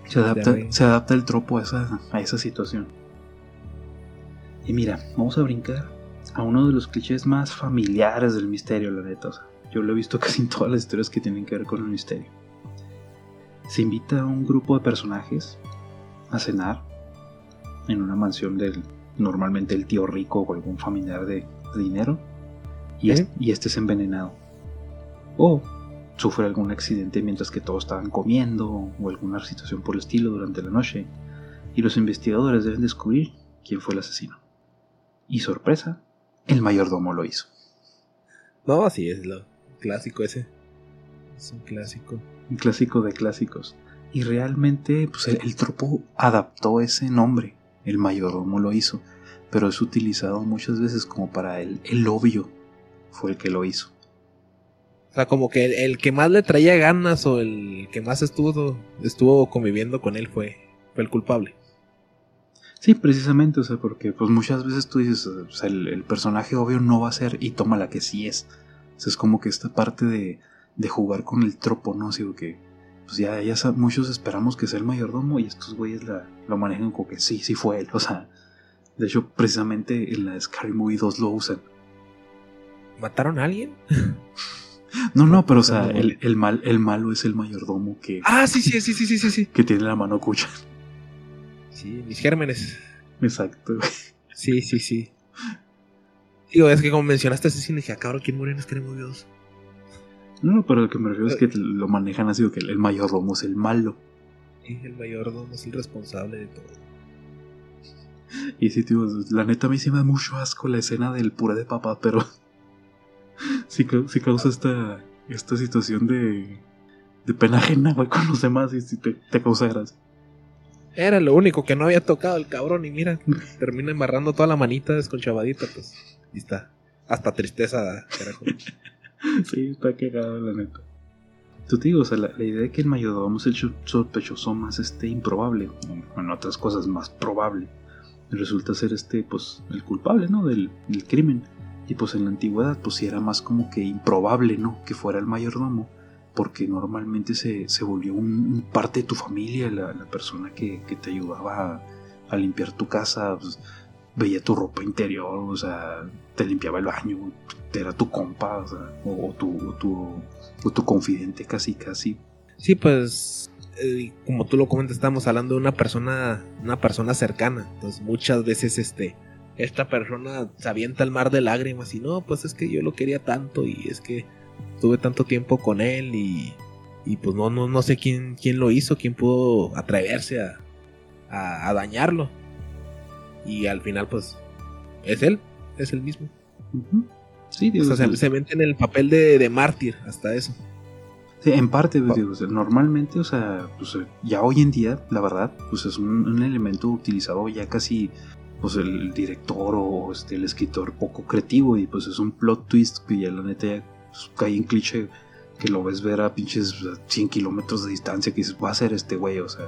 Se adapta, se adapta el tropo a esa, a esa situación. Y mira, vamos a brincar a uno de los clichés más familiares del misterio, la neta. O sea, yo lo he visto [laughs] casi en todas las historias que tienen que ver con el misterio. Se invita a un grupo de personajes a cenar en una mansión del normalmente el tío rico o algún familiar de, dinero y, ¿Eh? es- y este es envenenado. O sufre algún accidente mientras que todos estaban comiendo o alguna situación por el estilo durante la noche y los investigadores deben descubrir quién fue el asesino. Y sorpresa, el mayordomo lo hizo. No, sí, es lo clásico ese. Es un clásico. Un clásico de clásicos. Y realmente pues, el, el tropo adaptó ese nombre. El mayordomo lo hizo. Pero es utilizado muchas veces como para el, el obvio. Fue el que lo hizo. O sea, como que el, el que más le traía ganas o el que más estuvo, estuvo conviviendo con él fue, fue el culpable. Sí, precisamente, o sea, porque pues muchas veces tú dices, o sea, el, el personaje obvio no va a ser y toma la que sí es. O sea, es como que esta parte de, de jugar con el tropo, ¿no? Así que, pues ya, ya muchos esperamos que sea el mayordomo y estos güeyes la, lo manejan como que sí, sí fue él. O sea, de hecho, precisamente en la Scary Movie 2 lo usan. ¿Mataron a alguien? [laughs] No, no, pero o sea, el, el mal, el malo es el mayordomo que, Ah, sí, sí, sí, sí, sí, sí, sí. [laughs] que tiene la mano cucha. Sí, mis gérmenes. Exacto. Sí, sí, sí. Digo, es que como mencionaste asesino, dije, ah, cabrón, ¿quién murió en Scary Movie 2? No, no, pero lo que me refiero es que lo manejan así, que el, mayordomo es el malo. El mayordomo es el responsable de todo. Y sí, tío, la neta a mí sí me da mucho asco la escena del puré de papá, pero [laughs] sí, sí causa esta, esta situación de, de pena ajena, güey, con los demás y sí te, te causa gracia. Era lo único que no había tocado el cabrón y mira, [laughs] termina embarrando toda la manita desconchavadita, pues. Y está. Hasta tristeza, carajo. [laughs] Sí, está cagado, la neta. Tú te digo, o sea, la, idea de que el mayordomo es el cho- sospechoso más este improbable, o en otras cosas más probable, resulta ser este, pues, el culpable, ¿no? Del, crimen. Y pues en la antigüedad, pues sí era más como que improbable, ¿no? Que fuera el mayordomo, porque normalmente se, se volvió un, parte de tu familia, la, la persona que, que te ayudaba a, a limpiar tu casa, pues, veía tu ropa interior, o sea, te limpiaba el baño, era tu compa, o, sea, o, tu, o tu, o tu confidente casi, casi. Sí, pues. eh, como tú lo comentas, estamos hablando de una persona. Una persona cercana. Entonces, muchas veces este. Esta persona se avienta al mar de lágrimas y no, pues es que yo lo quería tanto y es que tuve tanto tiempo con él y, y pues no, no, no sé quién, quién lo hizo, quién pudo atreverse a, a dañarlo. Y al final pues es él, es el mismo. Sí, O sea, se, se mete en el papel de, de mártir hasta eso. sí, en parte, pues, digo, o sea, normalmente, o sea, pues, eh, ya hoy en día, la verdad, pues es un, un elemento utilizado ya casi, pues el director o este, el escritor poco creativo y pues es un plot twist que ya la neta ya pues, cae en cliché que lo ves ver a pinches 100 kilómetros de distancia que dices, va a ser este güey, o sea,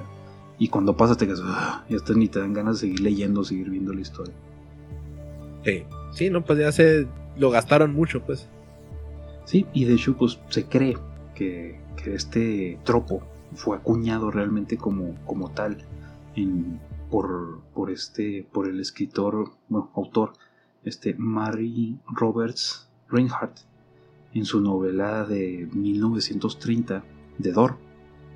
y cuando pasa te quedas, "Ah", ya hasta ni te dan ganas de seguir leyendo, seguir viendo la historia. Sí. Sí, no, pues ya se lo gastaron mucho, pues. Sí, y de hecho, pues se cree que, este tropo fue acuñado realmente como, como tal en- por, por, este, por el escritor, bueno, autor, este Mary Roberts Reinhardt, en su novela de 1930, The Door,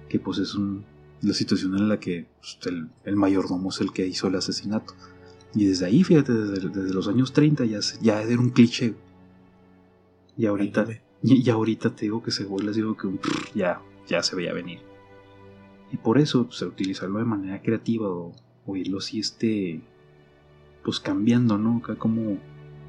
que pues es un- la situación en la que pues, el mayordomo es el que hizo el asesinato. Y desde ahí, fíjate, desde, desde los años 30 ya, se- ya era un cliché. Y ahorita, Válgame. y, y ahorita te digo que se vuelve así como que un ya, ya se veía venir. Y por eso, pues, utilizarlo de manera creativa o, o irlo así, este, pues cambiando, ¿no? Acá como,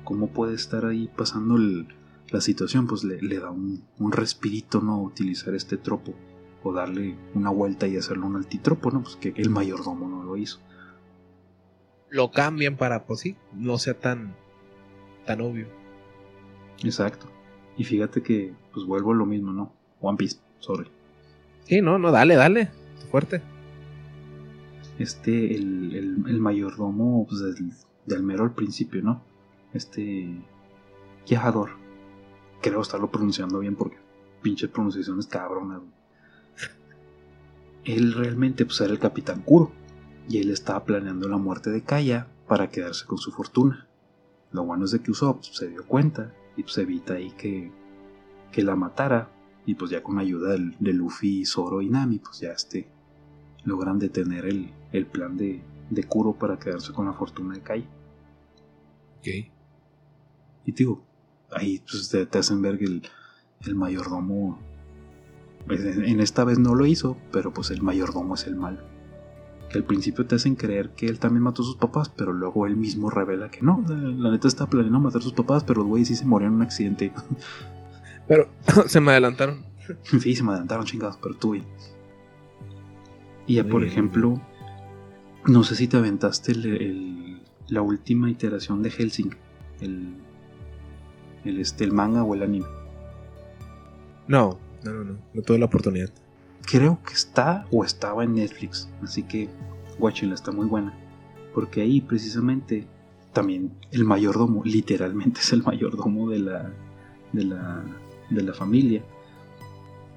cómo puede estar ahí pasando el- la situación, pues le, le da un, un respirito, ¿no? Utilizar este tropo o darle una vuelta y hacerlo un altitropo, ¿no? Pues que el mayordomo no lo hizo. Lo cambian para, pues sí, no sea tan, tan obvio. Exacto. Y fíjate que, pues vuelvo a lo mismo, ¿no? One Piece, sorry. Sí, no, no, dale, dale, fuerte. Este, el, el, el mayordomo, pues del, del mero al principio, ¿no? Este, Quejador. Creo estarlo pronunciando bien porque pinche pronunciaciones cabronas. Él realmente pues era el capitán Kuro y él estaba planeando la muerte de Kaya para quedarse con su fortuna. Lo bueno es de que Usopp se dio cuenta y pues evita ahí que, que la matara y pues ya con ayuda del, de Luffy, Zoro y Nami pues ya este logran detener el, el plan de, de Kuro para quedarse con la fortuna de Kaya. Ok. Y digo, ahí pues, te, te hacen ver que el, el mayordomo pues, en en esta vez no lo hizo, pero pues el mayordomo es el malo. Que al principio te hacen creer que él también mató a sus papás, pero luego él mismo revela que no, la, neta está planeando matar a sus papás, pero el güey sí se murió en un accidente. [laughs] Pero [laughs] se me adelantaron. [laughs] sí, se me adelantaron chingados, pero tú bien. Y ya, Muy por bien. ejemplo, no sé si te aventaste el- el- la última iteración de Helsing, el, el, este, el manga o el anime. No, no, no, no, no tuve la oportunidad. Creo que está o estaba en Netflix. Así que, guáchenla, está muy buena. Porque ahí precisamente también el mayordomo, literalmente [laughs] es el mayordomo de la, de la, de la familia.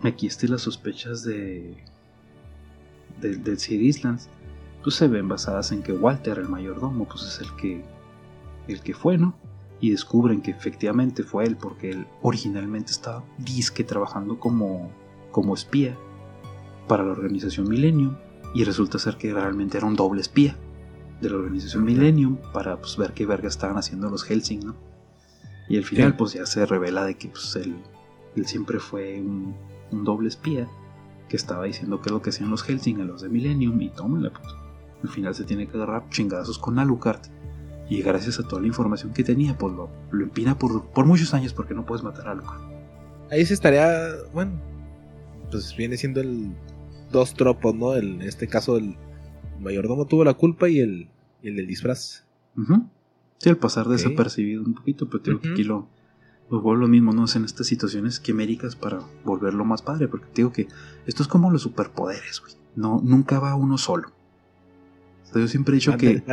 Aquí este, las sospechas de, de, Sir Islands, pues se ven basadas en que Walter, el mayordomo, pues es el que, el que fue, ¿no? Y descubren que efectivamente fue él, porque él originalmente estaba disque trabajando como, como espía para la organización Millennium y resulta ser que realmente era un doble espía de la organización Millennium para pues, ver qué verga estaban haciendo los Helsing, ¿no? Y al final Sí. pues ya se revela de que pues, él, él siempre fue un, un doble espía que estaba diciendo que es lo que hacían los Helsing a los de Millennium y tómala pues. Al final se tiene que agarrar chingadazos con Alucard y gracias a toda la información que tenía pues lo, lo empina por, por muchos años porque no puedes matar a Alucard. Ahí sí estaría, bueno, pues viene siendo el dos tropos, ¿no? El, en este caso el mayordomo tuvo la culpa y el, el del disfraz. Sí, al pasar desapercibido un poquito, pero te digo que aquí lo, lo vuelvo lo mismo, ¿no? Es en estas situaciones quiméricas para volverlo más padre, porque te digo que esto es como los superpoderes, güey. No, nunca va uno solo. O sea, yo siempre he dicho que.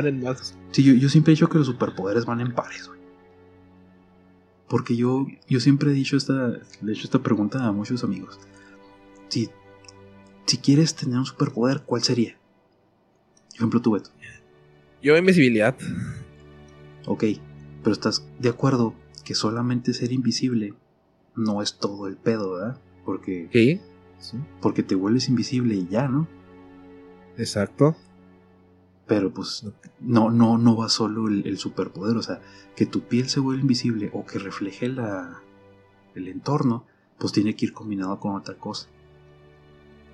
Sí, yo, yo siempre he dicho que los superpoderes van en pares, güey. Porque yo, yo siempre he dicho esta. Le he hecho esta pregunta a muchos amigos. Si, si quieres tener un superpoder, ¿cuál sería? Ejemplo, tú, Beto. Yo invisibilidad. Ok, pero estás de acuerdo que solamente ser invisible no es todo el pedo, ¿verdad? Porque, Sí. Sí. porque te vuelves invisible y ya, ¿no? Exacto. Pero pues no, no, no va solo el, el superpoder, o sea, que tu piel se vuelva invisible o que refleje la, el entorno, pues tiene que ir combinado con otra cosa.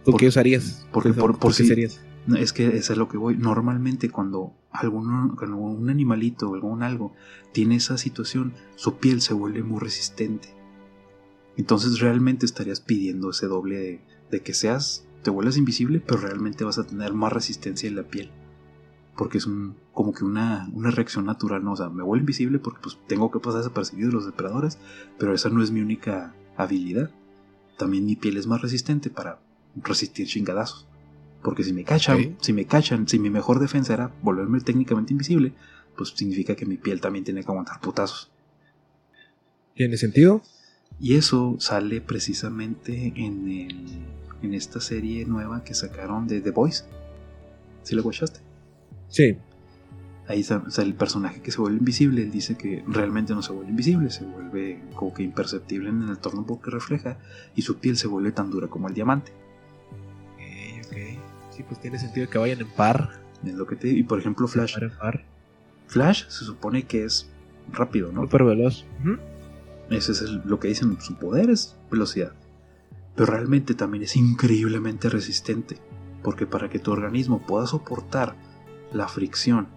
¿Tú Por- qué usarías? porque- ¿Qué- por- por qué si- serías? No, Es que eso es lo que voy. Normalmente cuando, cuando un animalito o algún algo tiene esa situación, su piel se vuelve muy resistente. Entonces realmente estarías pidiendo ese doble de, de que seas, te vuelvas invisible, pero realmente vas a tener más resistencia en la piel. Porque es un, como que una, una reacción natural, ¿no? O sea, me vuelvo invisible porque pues tengo que pasar desapercibido de los depredadores, pero esa no es mi única habilidad. También mi piel es más resistente para resistir chingadazos. Porque si me cachan, si me cachan, si mi mejor defensa era volverme técnicamente invisible, pues significa que mi piel también tiene que aguantar putazos. ¿Tiene sentido? Y eso sale precisamente en, el, en esta serie nueva que sacaron de The Voice. ¿Sí la guachaste? Sí. Ahí está, o sea, el personaje que se vuelve invisible, él dice que realmente no se vuelve invisible, se vuelve como que imperceptible en el entorno porque refleja y su piel se vuelve tan dura como el diamante. Sí, pues tiene sentido que vayan en par. Es lo que te Y por ejemplo, Flash. Par en par. Flash se supone que es rápido, ¿no? Súper veloz. Ese es el- lo que dicen, su poder es velocidad. Pero realmente también es increíblemente resistente. Porque para que tu organismo pueda soportar la fricción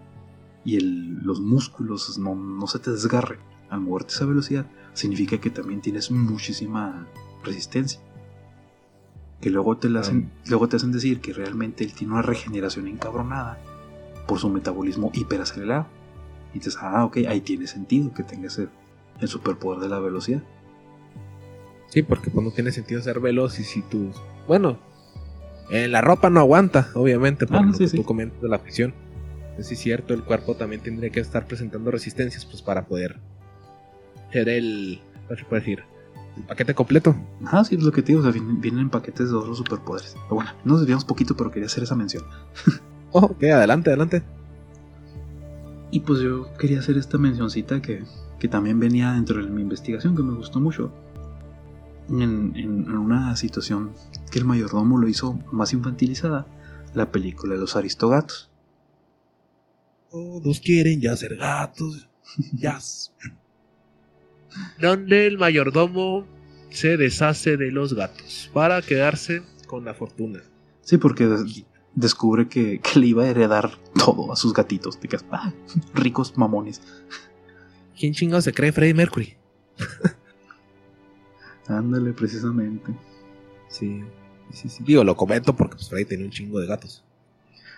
y el- los músculos no, no se te desgarren al moverte a esa velocidad, significa que también tienes muchísima resistencia. Que luego te, la hacen, luego te hacen decir que realmente él tiene una regeneración encabronada por su metabolismo hiperacelerado. Y dices, ah, ok, ahí tiene sentido que tenga ese, el superpoder de la velocidad. Sí, porque pues no tiene sentido ser veloz y si tú... Bueno, en la ropa no aguanta, obviamente, por Ah, lo sí, que sí. tú comentas de la fricción. Sí, es cierto, el cuerpo también tendría que estar presentando resistencias pues para poder ser el... ¿Cómo se puede decir? El paquete completo. Ah, sí, es lo que te digo, o sea, vienen, vienen en paquetes de otros superpoderes. Pero bueno, nos desviamos poquito, pero quería hacer esa mención. [laughs] Oh, ok, adelante, adelante. Y pues yo quería hacer esta mencioncita que, que también venía dentro de mi investigación, que me gustó mucho. En, en- en una situación que el mayordomo lo hizo más infantilizada, la película de los aristogatos. Todos quieren ya ser gatos. [laughs] Ya. Donde el mayordomo se deshace de los gatos para quedarse con la fortuna. Sí, porque des- descubre que, que le iba a heredar todo a sus gatitos. Te quedas, ah, ricos mamones. ¿Quién chingado se cree Freddie Mercury? Ándale, precisamente. Sí, sí, sí. Digo, lo comento porque pues, Freddie tenía un chingo de gatos.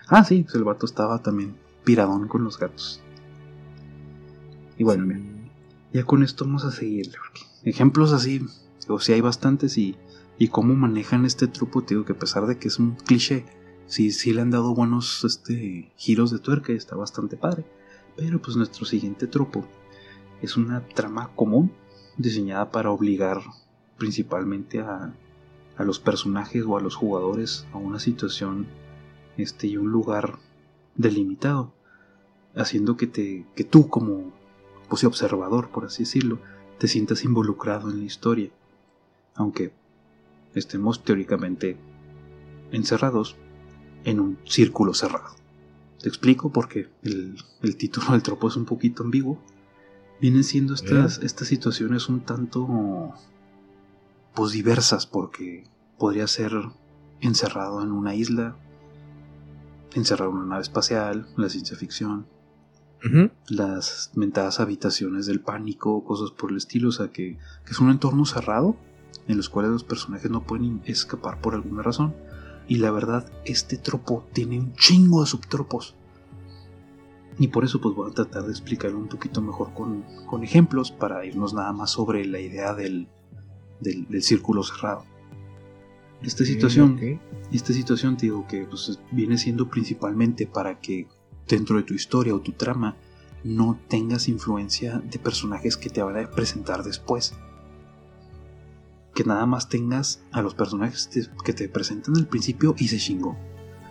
Ah, sí, pues el vato estaba también piradón con los gatos. Y bueno, mira, ya con esto vamos a seguirle. Ejemplos así, o sí hay bastantes y, y cómo manejan este truco, te digo que a pesar de que es un cliché, sí, sí le han dado buenos este, giros de tuerca y está bastante padre. Pero pues nuestro siguiente truco es una trama común diseñada para obligar principalmente a, a los personajes o a los jugadores a una situación este, y un lugar delimitado, haciendo que, te, que tú como pues, observador, por así decirlo, te sientas involucrado en la historia, aunque estemos teóricamente encerrados en un círculo cerrado. Te explico porque el, el título del tropo es un poquito ambiguo. Vienen siendo estas, estas situaciones un tanto pues diversas porque podría ser encerrado en una isla, encerrado en una nave espacial, la ciencia ficción, Las mentadas habitaciones del pánico, cosas por el estilo, o sea que, que es un entorno cerrado en los cuales los personajes no pueden escapar por alguna razón. Y la verdad, este tropo tiene un chingo de subtropos. Y por eso pues voy a tratar de explicarlo un poquito mejor con, con ejemplos para irnos nada más sobre la idea del, del, del círculo cerrado. Esta situación Ok. esta situación te digo que pues, viene siendo principalmente para que dentro de tu historia o tu trama no tengas influencia de personajes que te van a presentar después. Que nada más tengas a los personajes que te presentan al principio y se chingó.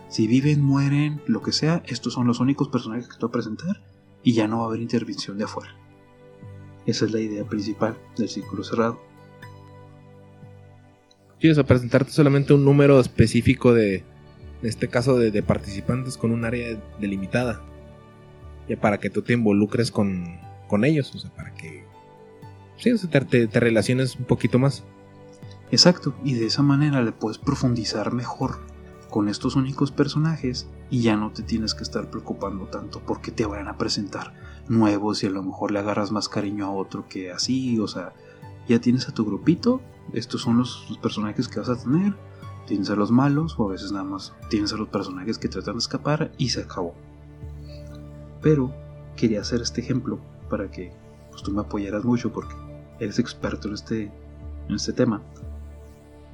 Si viven, mueren, lo que sea, estos son los únicos personajes que te voy a presentar y ya no va a haber intervención de afuera. Esa es la idea principal del círculo cerrado. Sí, o sea, presentarte solamente un número específico de, en este caso, de, participantes con un área delimitada. Ya para que tú te involucres con, con ellos, o sea, para que sí, o sea, te, te- relaciones un poquito más. Exacto, y de esa manera le puedes profundizar mejor con estos únicos personajes y ya no te tienes que estar preocupando tanto porque te vayan a presentar nuevos y a lo mejor le agarras más cariño a otro que así, o sea, ya tienes a tu grupito, estos son los personajes que vas a tener, tienes a los malos o a veces nada más tienes a los personajes que tratan de escapar y se acabó. Pero quería hacer este ejemplo para que pues, tú me apoyaras mucho porque eres experto en este, en este tema.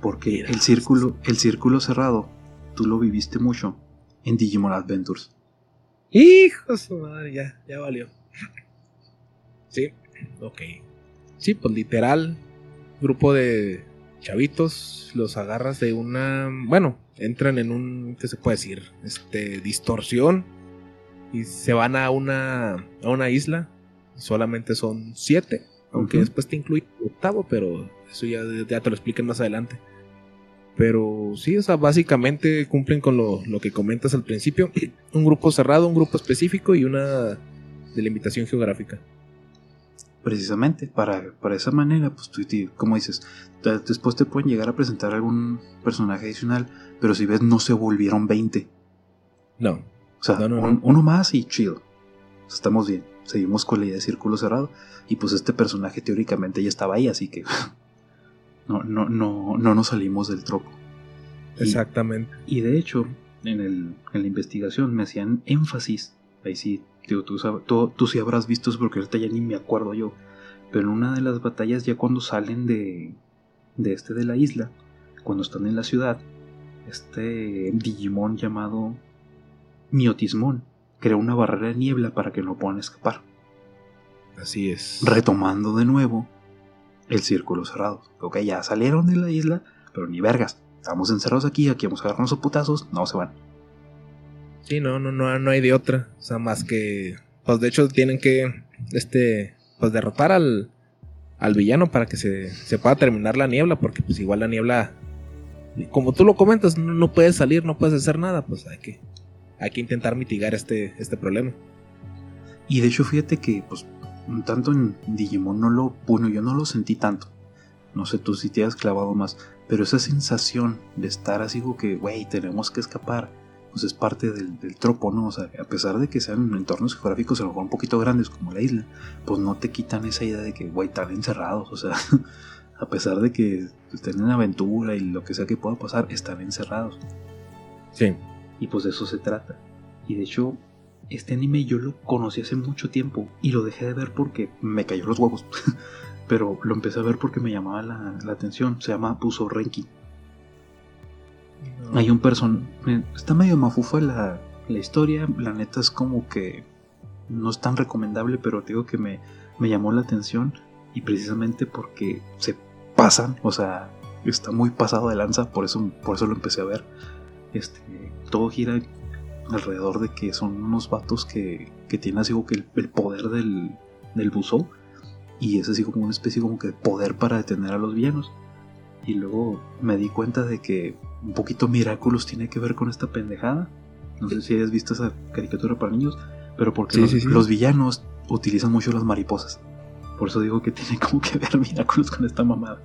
Porque el círculo, el círculo cerrado, tú lo viviste mucho en Digimon Adventures. Hijo de su madre, ya, ya valió. Sí, ok. Sí, pues literal, grupo de chavitos, los agarras de una, bueno, entran en un, ¿qué se puede decir? Este, distorsión y se van a una, a una isla. Solamente son siete, aunque después te incluye octavo, pero eso ya, ya te lo expliquen más adelante. Pero sí, o sea, básicamente cumplen con lo, lo que comentas al principio. [clears throat] Un grupo cerrado, un grupo específico y una delimitación geográfica. Precisamente, para, para esa manera, pues tú, te- como dices, después te pueden llegar a presentar algún personaje adicional, pero si ves, no se volvieron 20. No, O sea, No, no, un- no. uno más y sea, estamos bien. Seguimos con la idea de círculo cerrado. Y pues este personaje teóricamente ya estaba ahí, así que [laughs] no, no, no, no nos salimos del tropo. Y- exactamente. Y de hecho, en, el- en la investigación me hacían énfasis ahí sí, digo, tú, sab- tú, tú sí habrás visto eso porque ahorita ya ni me acuerdo yo. Pero en una de las batallas, ya cuando salen de, de este de la isla, cuando están en la ciudad, este Digimon llamado Miotismon crea una barrera de niebla para que no puedan escapar. Así es. Retomando de nuevo el círculo cerrado. Ok, ya salieron de la isla, pero ni vergas. Estamos encerrados aquí, aquí vamos a agarrarnos a putazos, no se van. Sí, no, no, no, no hay de otra. O sea, más que. Pues de hecho tienen que. Este. Pues derrotar al. Al villano para que se, se pueda terminar la niebla. Porque pues igual la niebla. Como tú lo comentas, no, no puedes salir, no puedes hacer nada. Pues hay que. Hay que intentar mitigar este, este problema. Y de hecho, fíjate que, pues, tanto en Digimon no lo. Bueno, yo no lo sentí tanto. No sé tú si te has clavado más. Pero esa sensación de estar así como que, güey, tenemos que escapar. Pues es parte del, del tropo, ¿no? O sea, a pesar de que sean entornos geográficos a lo mejor un poquito grandes como la isla, pues no te quitan esa idea de que, güey, están encerrados. O sea, [laughs] a pesar de que estén en aventura y lo que sea que pueda pasar, están encerrados. Sí. Y pues de eso se trata. Y de hecho, este anime yo lo conocí hace mucho tiempo y lo dejé de ver porque me cayó los huevos. [laughs] Pero lo empecé a ver porque me llamaba la, la atención. Se llama Puso Renki. Hay un person... Está medio mafufa la, la historia. La neta es como que no es tan recomendable, pero te digo que me, me llamó la atención. Y precisamente porque se pasan. O sea, está muy pasado de lanza. Por eso, por eso lo empecé a ver. Este, todo gira alrededor de que son unos vatos que, que tienen así como que el, el poder del, del buzo y es así como una especie como que de poder para detener a los villanos y luego me di cuenta de que un poquito Miraculous tiene que ver con esta pendejada no sé si hayas visto esa caricatura para niños pero porque Sí, los, sí, sí. los villanos utilizan mucho las mariposas por eso digo que tiene [laughs] como que ver Miraculous con esta mamada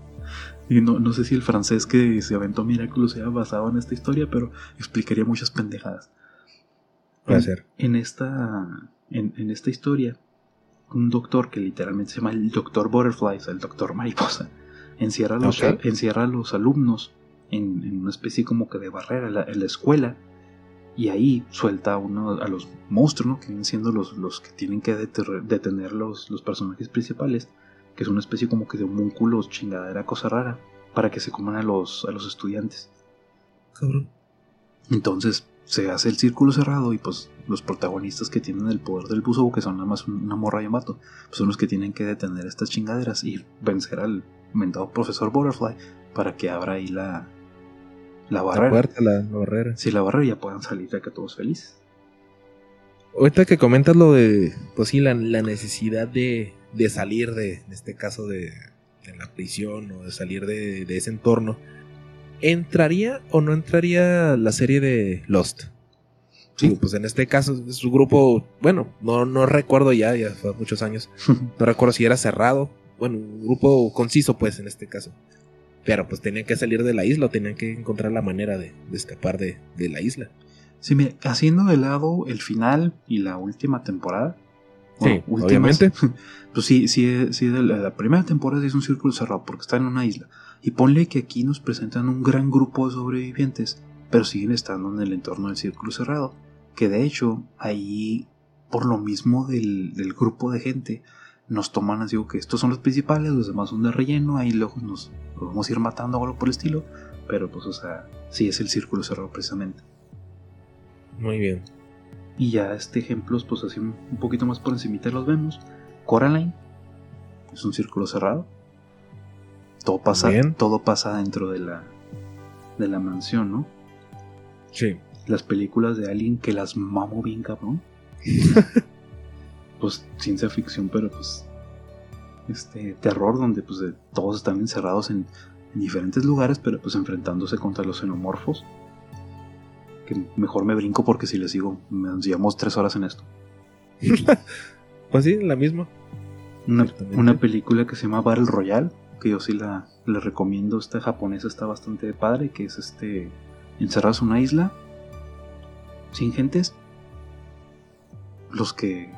y no, no sé si el francés que se aventó Miraculous sea basado en esta historia, pero explicaría muchas pendejadas. Puede En- ser. En esta, en, en esta historia, un doctor que literalmente se llama el Doctor Butterfly, o sea, el Doctor Mariposa, encierra a los, encierra a los alumnos en, en una especie como que de barrera en la, en la escuela y ahí suelta a, uno, a los monstruos, ¿no? que vienen siendo los, los que tienen que deter- detener los, los personajes principales, que es una especie como que de homúnculos, chingadera, cosa rara, para que se coman a los, a los estudiantes. Cabrón. Entonces se hace el círculo cerrado y pues los protagonistas que tienen el poder del buzo, que son nada más una morra y un vato, pues son los que tienen que detener estas chingaderas y vencer al mentado profesor Butterfly para que abra ahí la, la La barrera. puerta, la, la barrera. Si la barrera ya puedan salir de acá todos felices. Ahorita que comentas lo de, pues sí, la, la necesidad de, de salir de, en este caso, de, de la prisión o de salir de, de ese entorno, ¿entraría o no entraría la serie de Lost? Sí. Pues en este caso es un grupo, bueno, no, no recuerdo ya, ya fue muchos años, [laughs] no recuerdo si era cerrado, bueno, un grupo conciso pues en este caso. Pero pues tenían que salir de la isla o tenían que encontrar la manera de, de escapar de, de la isla. Sí, mira, haciendo de lado el final y la última temporada. Sí, últimas, obviamente. [laughs] Pues sí, sí, sí, de la, la primera temporada es un círculo cerrado porque está en una isla. Y ponle que aquí nos presentan un gran grupo de sobrevivientes, pero siguen estando en el entorno del círculo cerrado. Que de hecho, ahí, por lo mismo del, del grupo de gente, nos toman así que estos son los principales, los demás son de relleno, ahí luego nos, vamos a ir matando o algo por el estilo. Pero pues, o sea, sí es el círculo cerrado precisamente. Muy bien. Y ya este ejemplos, pues así un un poquito más por encimita los vemos. Coraline es un círculo cerrado. Todo pasa, Bien. todo pasa dentro de la, de la mansión, ¿no? Sí. Las películas de Alien que las mamo bien cabrón. [laughs] pues ciencia ficción, pero pues este terror donde pues de- todos están encerrados en, en diferentes lugares, pero pues enfrentándose contra los xenomorfos. Que mejor me brinco porque si les sigo, nos llevamos tres horas en esto. [laughs] Pues sí, la misma. Una, película que se llama Battle Royale, que yo sí la, la recomiendo. Esta japonesa está bastante padre, que es este encerrados en una isla sin gentes. Los que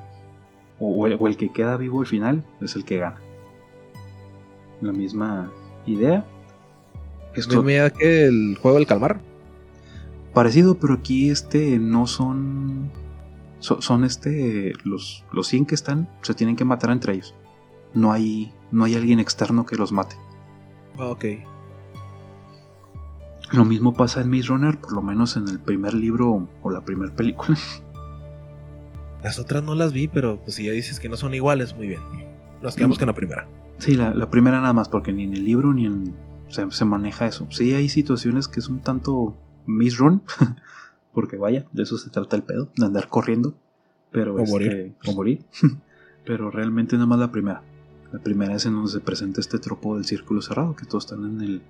o, el, o el que queda vivo al final es el que gana. La misma idea. Esto Mira que el juego del calmar. parecido, pero aquí este no son So- son este. Los, los 100 que están se tienen que matar entre ellos. No hay, no hay alguien externo que los mate. Ok. Lo mismo pasa en Maze Runner, por lo menos en el primer libro o la primera película. [laughs] Las otras no las vi, pero pues si ya dices que no son iguales, muy bien. Nos quedamos No. con la primera. Sí, la, la primera nada más, porque ni en el libro ni en. Se, se maneja eso. Sí, hay situaciones que es un tanto Maze Run, [laughs] porque vaya, de eso se trata el pedo, de andar corriendo. Pero O este, morir. O morir. [laughs] pero realmente nada más la primera. La primera es en donde se presenta este tropo del círculo cerrado, que todos están en el.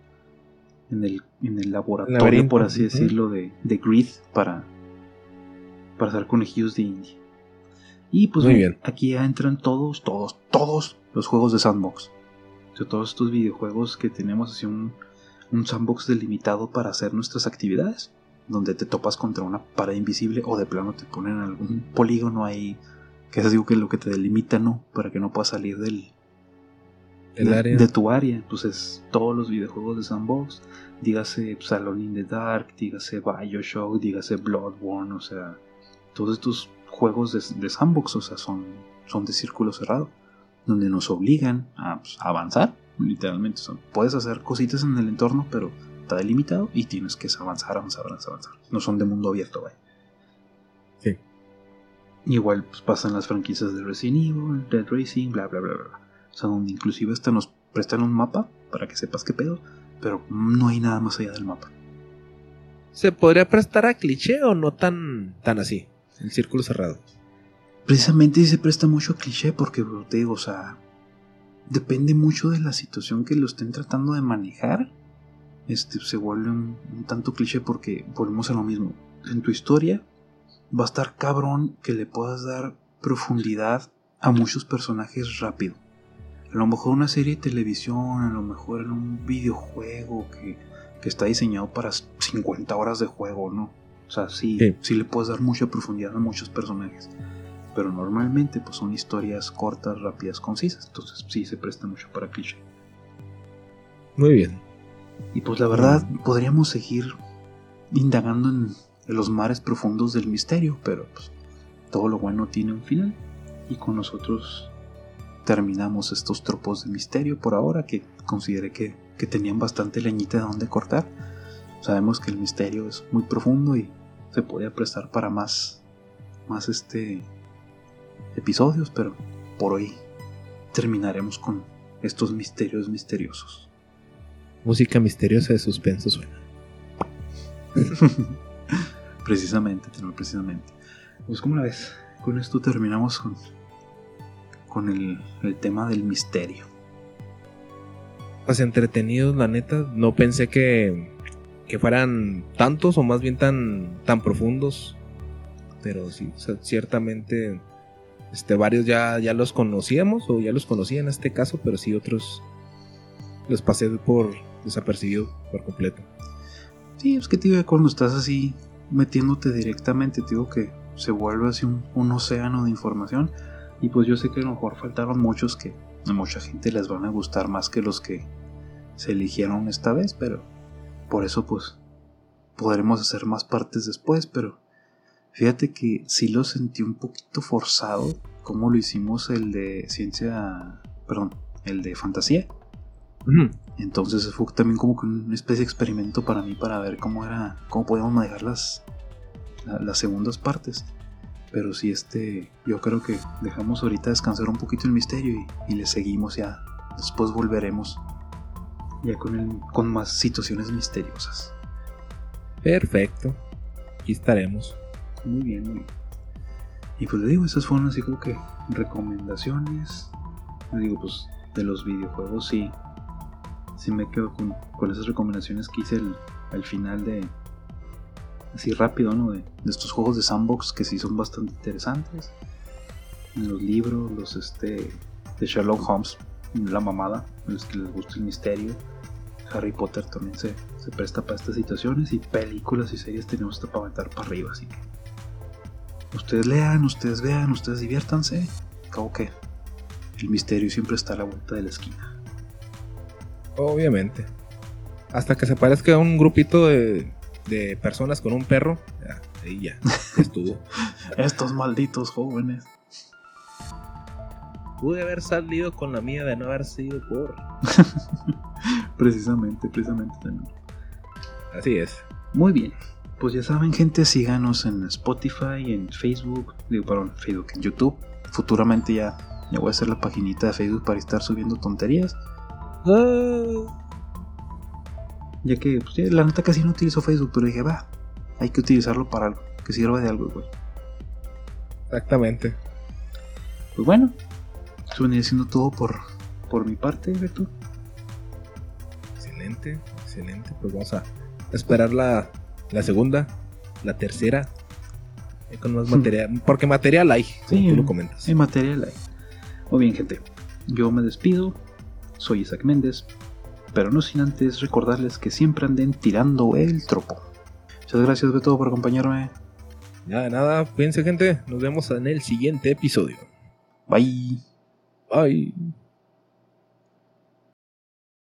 En el, en el laboratorio, laberinto, por así decirlo, de, de Grid para, para hacer conejillos de India. Y pues Muy bien. aquí ya entran todos, todos, todos los juegos de sandbox. O sea, todos estos videojuegos que tenemos así un, un sandbox delimitado para hacer nuestras actividades, donde te topas contra una pared invisible o de plano te ponen algún polígono ahí, que es digo que lo que te delimita, ¿no? Para que no puedas salir del, El de, área. de tu área. Entonces, todos los videojuegos de sandbox, dígase Salon in the Dark, dígase Bioshock, dígase Bloodborne, o sea, todos estos juegos de, de sandbox, o sea, son, son de círculo cerrado, donde nos obligan a, pues, a avanzar, literalmente. O sea, puedes hacer cositas en el entorno, pero está delimitado y tienes que avanzar, avanzar, avanzar, avanzar. No son de mundo abierto, vaya. Sí. Igual pues, pasan las franquicias de Resident Evil, Dead Racing, bla, bla, bla, bla. bla. O sea, donde inclusive hasta nos prestan un mapa para que sepas qué pedo, pero no hay nada más allá del mapa. ¿Se podría prestar a cliché o no tan, tan así? El círculo cerrado. Precisamente se presta mucho cliché porque, o sea, depende mucho de la situación que lo estén tratando de manejar. Este se vuelve un, un tanto cliché porque volvemos a lo mismo. En tu historia va a estar cabrón que le puedas dar profundidad a muchos personajes rápido. A lo mejor una serie de televisión, a lo mejor en un videojuego que, que está diseñado para 50 horas de juego, ¿no? O sea, sí, Sí. sí le puedes dar mucha profundidad a muchos personajes pero normalmente pues son historias cortas, rápidas, concisas, entonces sí se presta mucho para cliché. Muy bien. Y pues la verdad podríamos seguir indagando en, en los mares profundos del misterio, pero pues todo lo bueno tiene un final y con nosotros terminamos estos tropos de misterio por ahora que consideré que, que tenían bastante leñita de donde cortar. Sabemos que el misterio es muy profundo y se podía prestar para más, más este episodios, pero por hoy terminaremos con estos misterios misteriosos. Música misteriosa de suspenso suena. [laughs] precisamente, precisamente. Pues como la ves, con esto terminamos con, con el, el tema del misterio. Pues entretenidos, la neta. No pensé que, que fueran tantos o más bien tan, tan profundos. Pero sí, ciertamente este, varios ya, ya los conocíamos o ya los conocía en este caso, pero sí otros los pasé por desapercibido por completo. Sí, es que te digo, cuando estás así metiéndote directamente, te digo que se vuelve así un, un océano de información. Y pues yo sé que a lo mejor faltaron muchos que a mucha gente les van a gustar más que los que se eligieron esta vez, pero por eso pues podremos hacer más partes después, pero fíjate que sí lo sentí un poquito forzado, como lo hicimos el de ciencia, perdón, el de fantasía. Entonces fue también como que una especie de experimento para mí para ver cómo era, cómo podíamos manejar las, la- las segundas partes. Pero sí, este, yo creo que dejamos ahorita descansar un poquito el misterio y, y le seguimos ya. Después volveremos ya con, el- con más situaciones misteriosas. Perfecto. Aquí estaremos. Muy bien, muy bien. Y pues le digo, esas fueron así como que recomendaciones. Le digo, pues de los videojuegos sí. Sí me quedo con, con esas recomendaciones que hice al, al final de... Así rápido, ¿no? De, de estos juegos de sandbox que sí son bastante interesantes. Los libros, los este... De Sherlock Holmes, la mamada, los que les gusta el misterio. Harry Potter también se, se presta para estas situaciones y películas y series tenemos para aventar para arriba, así que ustedes lean, ustedes vean, ustedes diviértanse. Como que el misterio siempre está a la vuelta de la esquina. Obviamente. Hasta que se parezca a un grupito de, de personas con un perro, Ahí ya, estuvo. [laughs] Estos malditos jóvenes. Pude haber salido con la mía de no haber sido por. [laughs] [laughs] precisamente, precisamente también. Así es. Muy bien. Pues ya saben, gente, síganos en Spotify, en Facebook, digo, perdón, Facebook, en YouTube. Futuramente ya, ya voy a hacer la paginita de Facebook para estar subiendo tonterías. Ah. Ya que, pues, ya, la neta casi no utilizo Facebook, pero dije, va, hay que utilizarlo para algo, que sirva de algo, güey. Exactamente. Pues bueno, eso venía siendo todo por, por mi parte, Beto. Excelente, excelente. Pues vamos a esperar la, la segunda, la tercera. Con más material. Porque material hay, como Sí, tú lo comentas. En material hay. Muy bien, gente. Yo me despido. Soy Isaac Méndez. Pero no sin antes recordarles que siempre anden tirando el tropo. Muchas gracias, Beto, por acompañarme. Ya de nada, cuídense gente. Nos vemos en el siguiente episodio. Bye. Bye.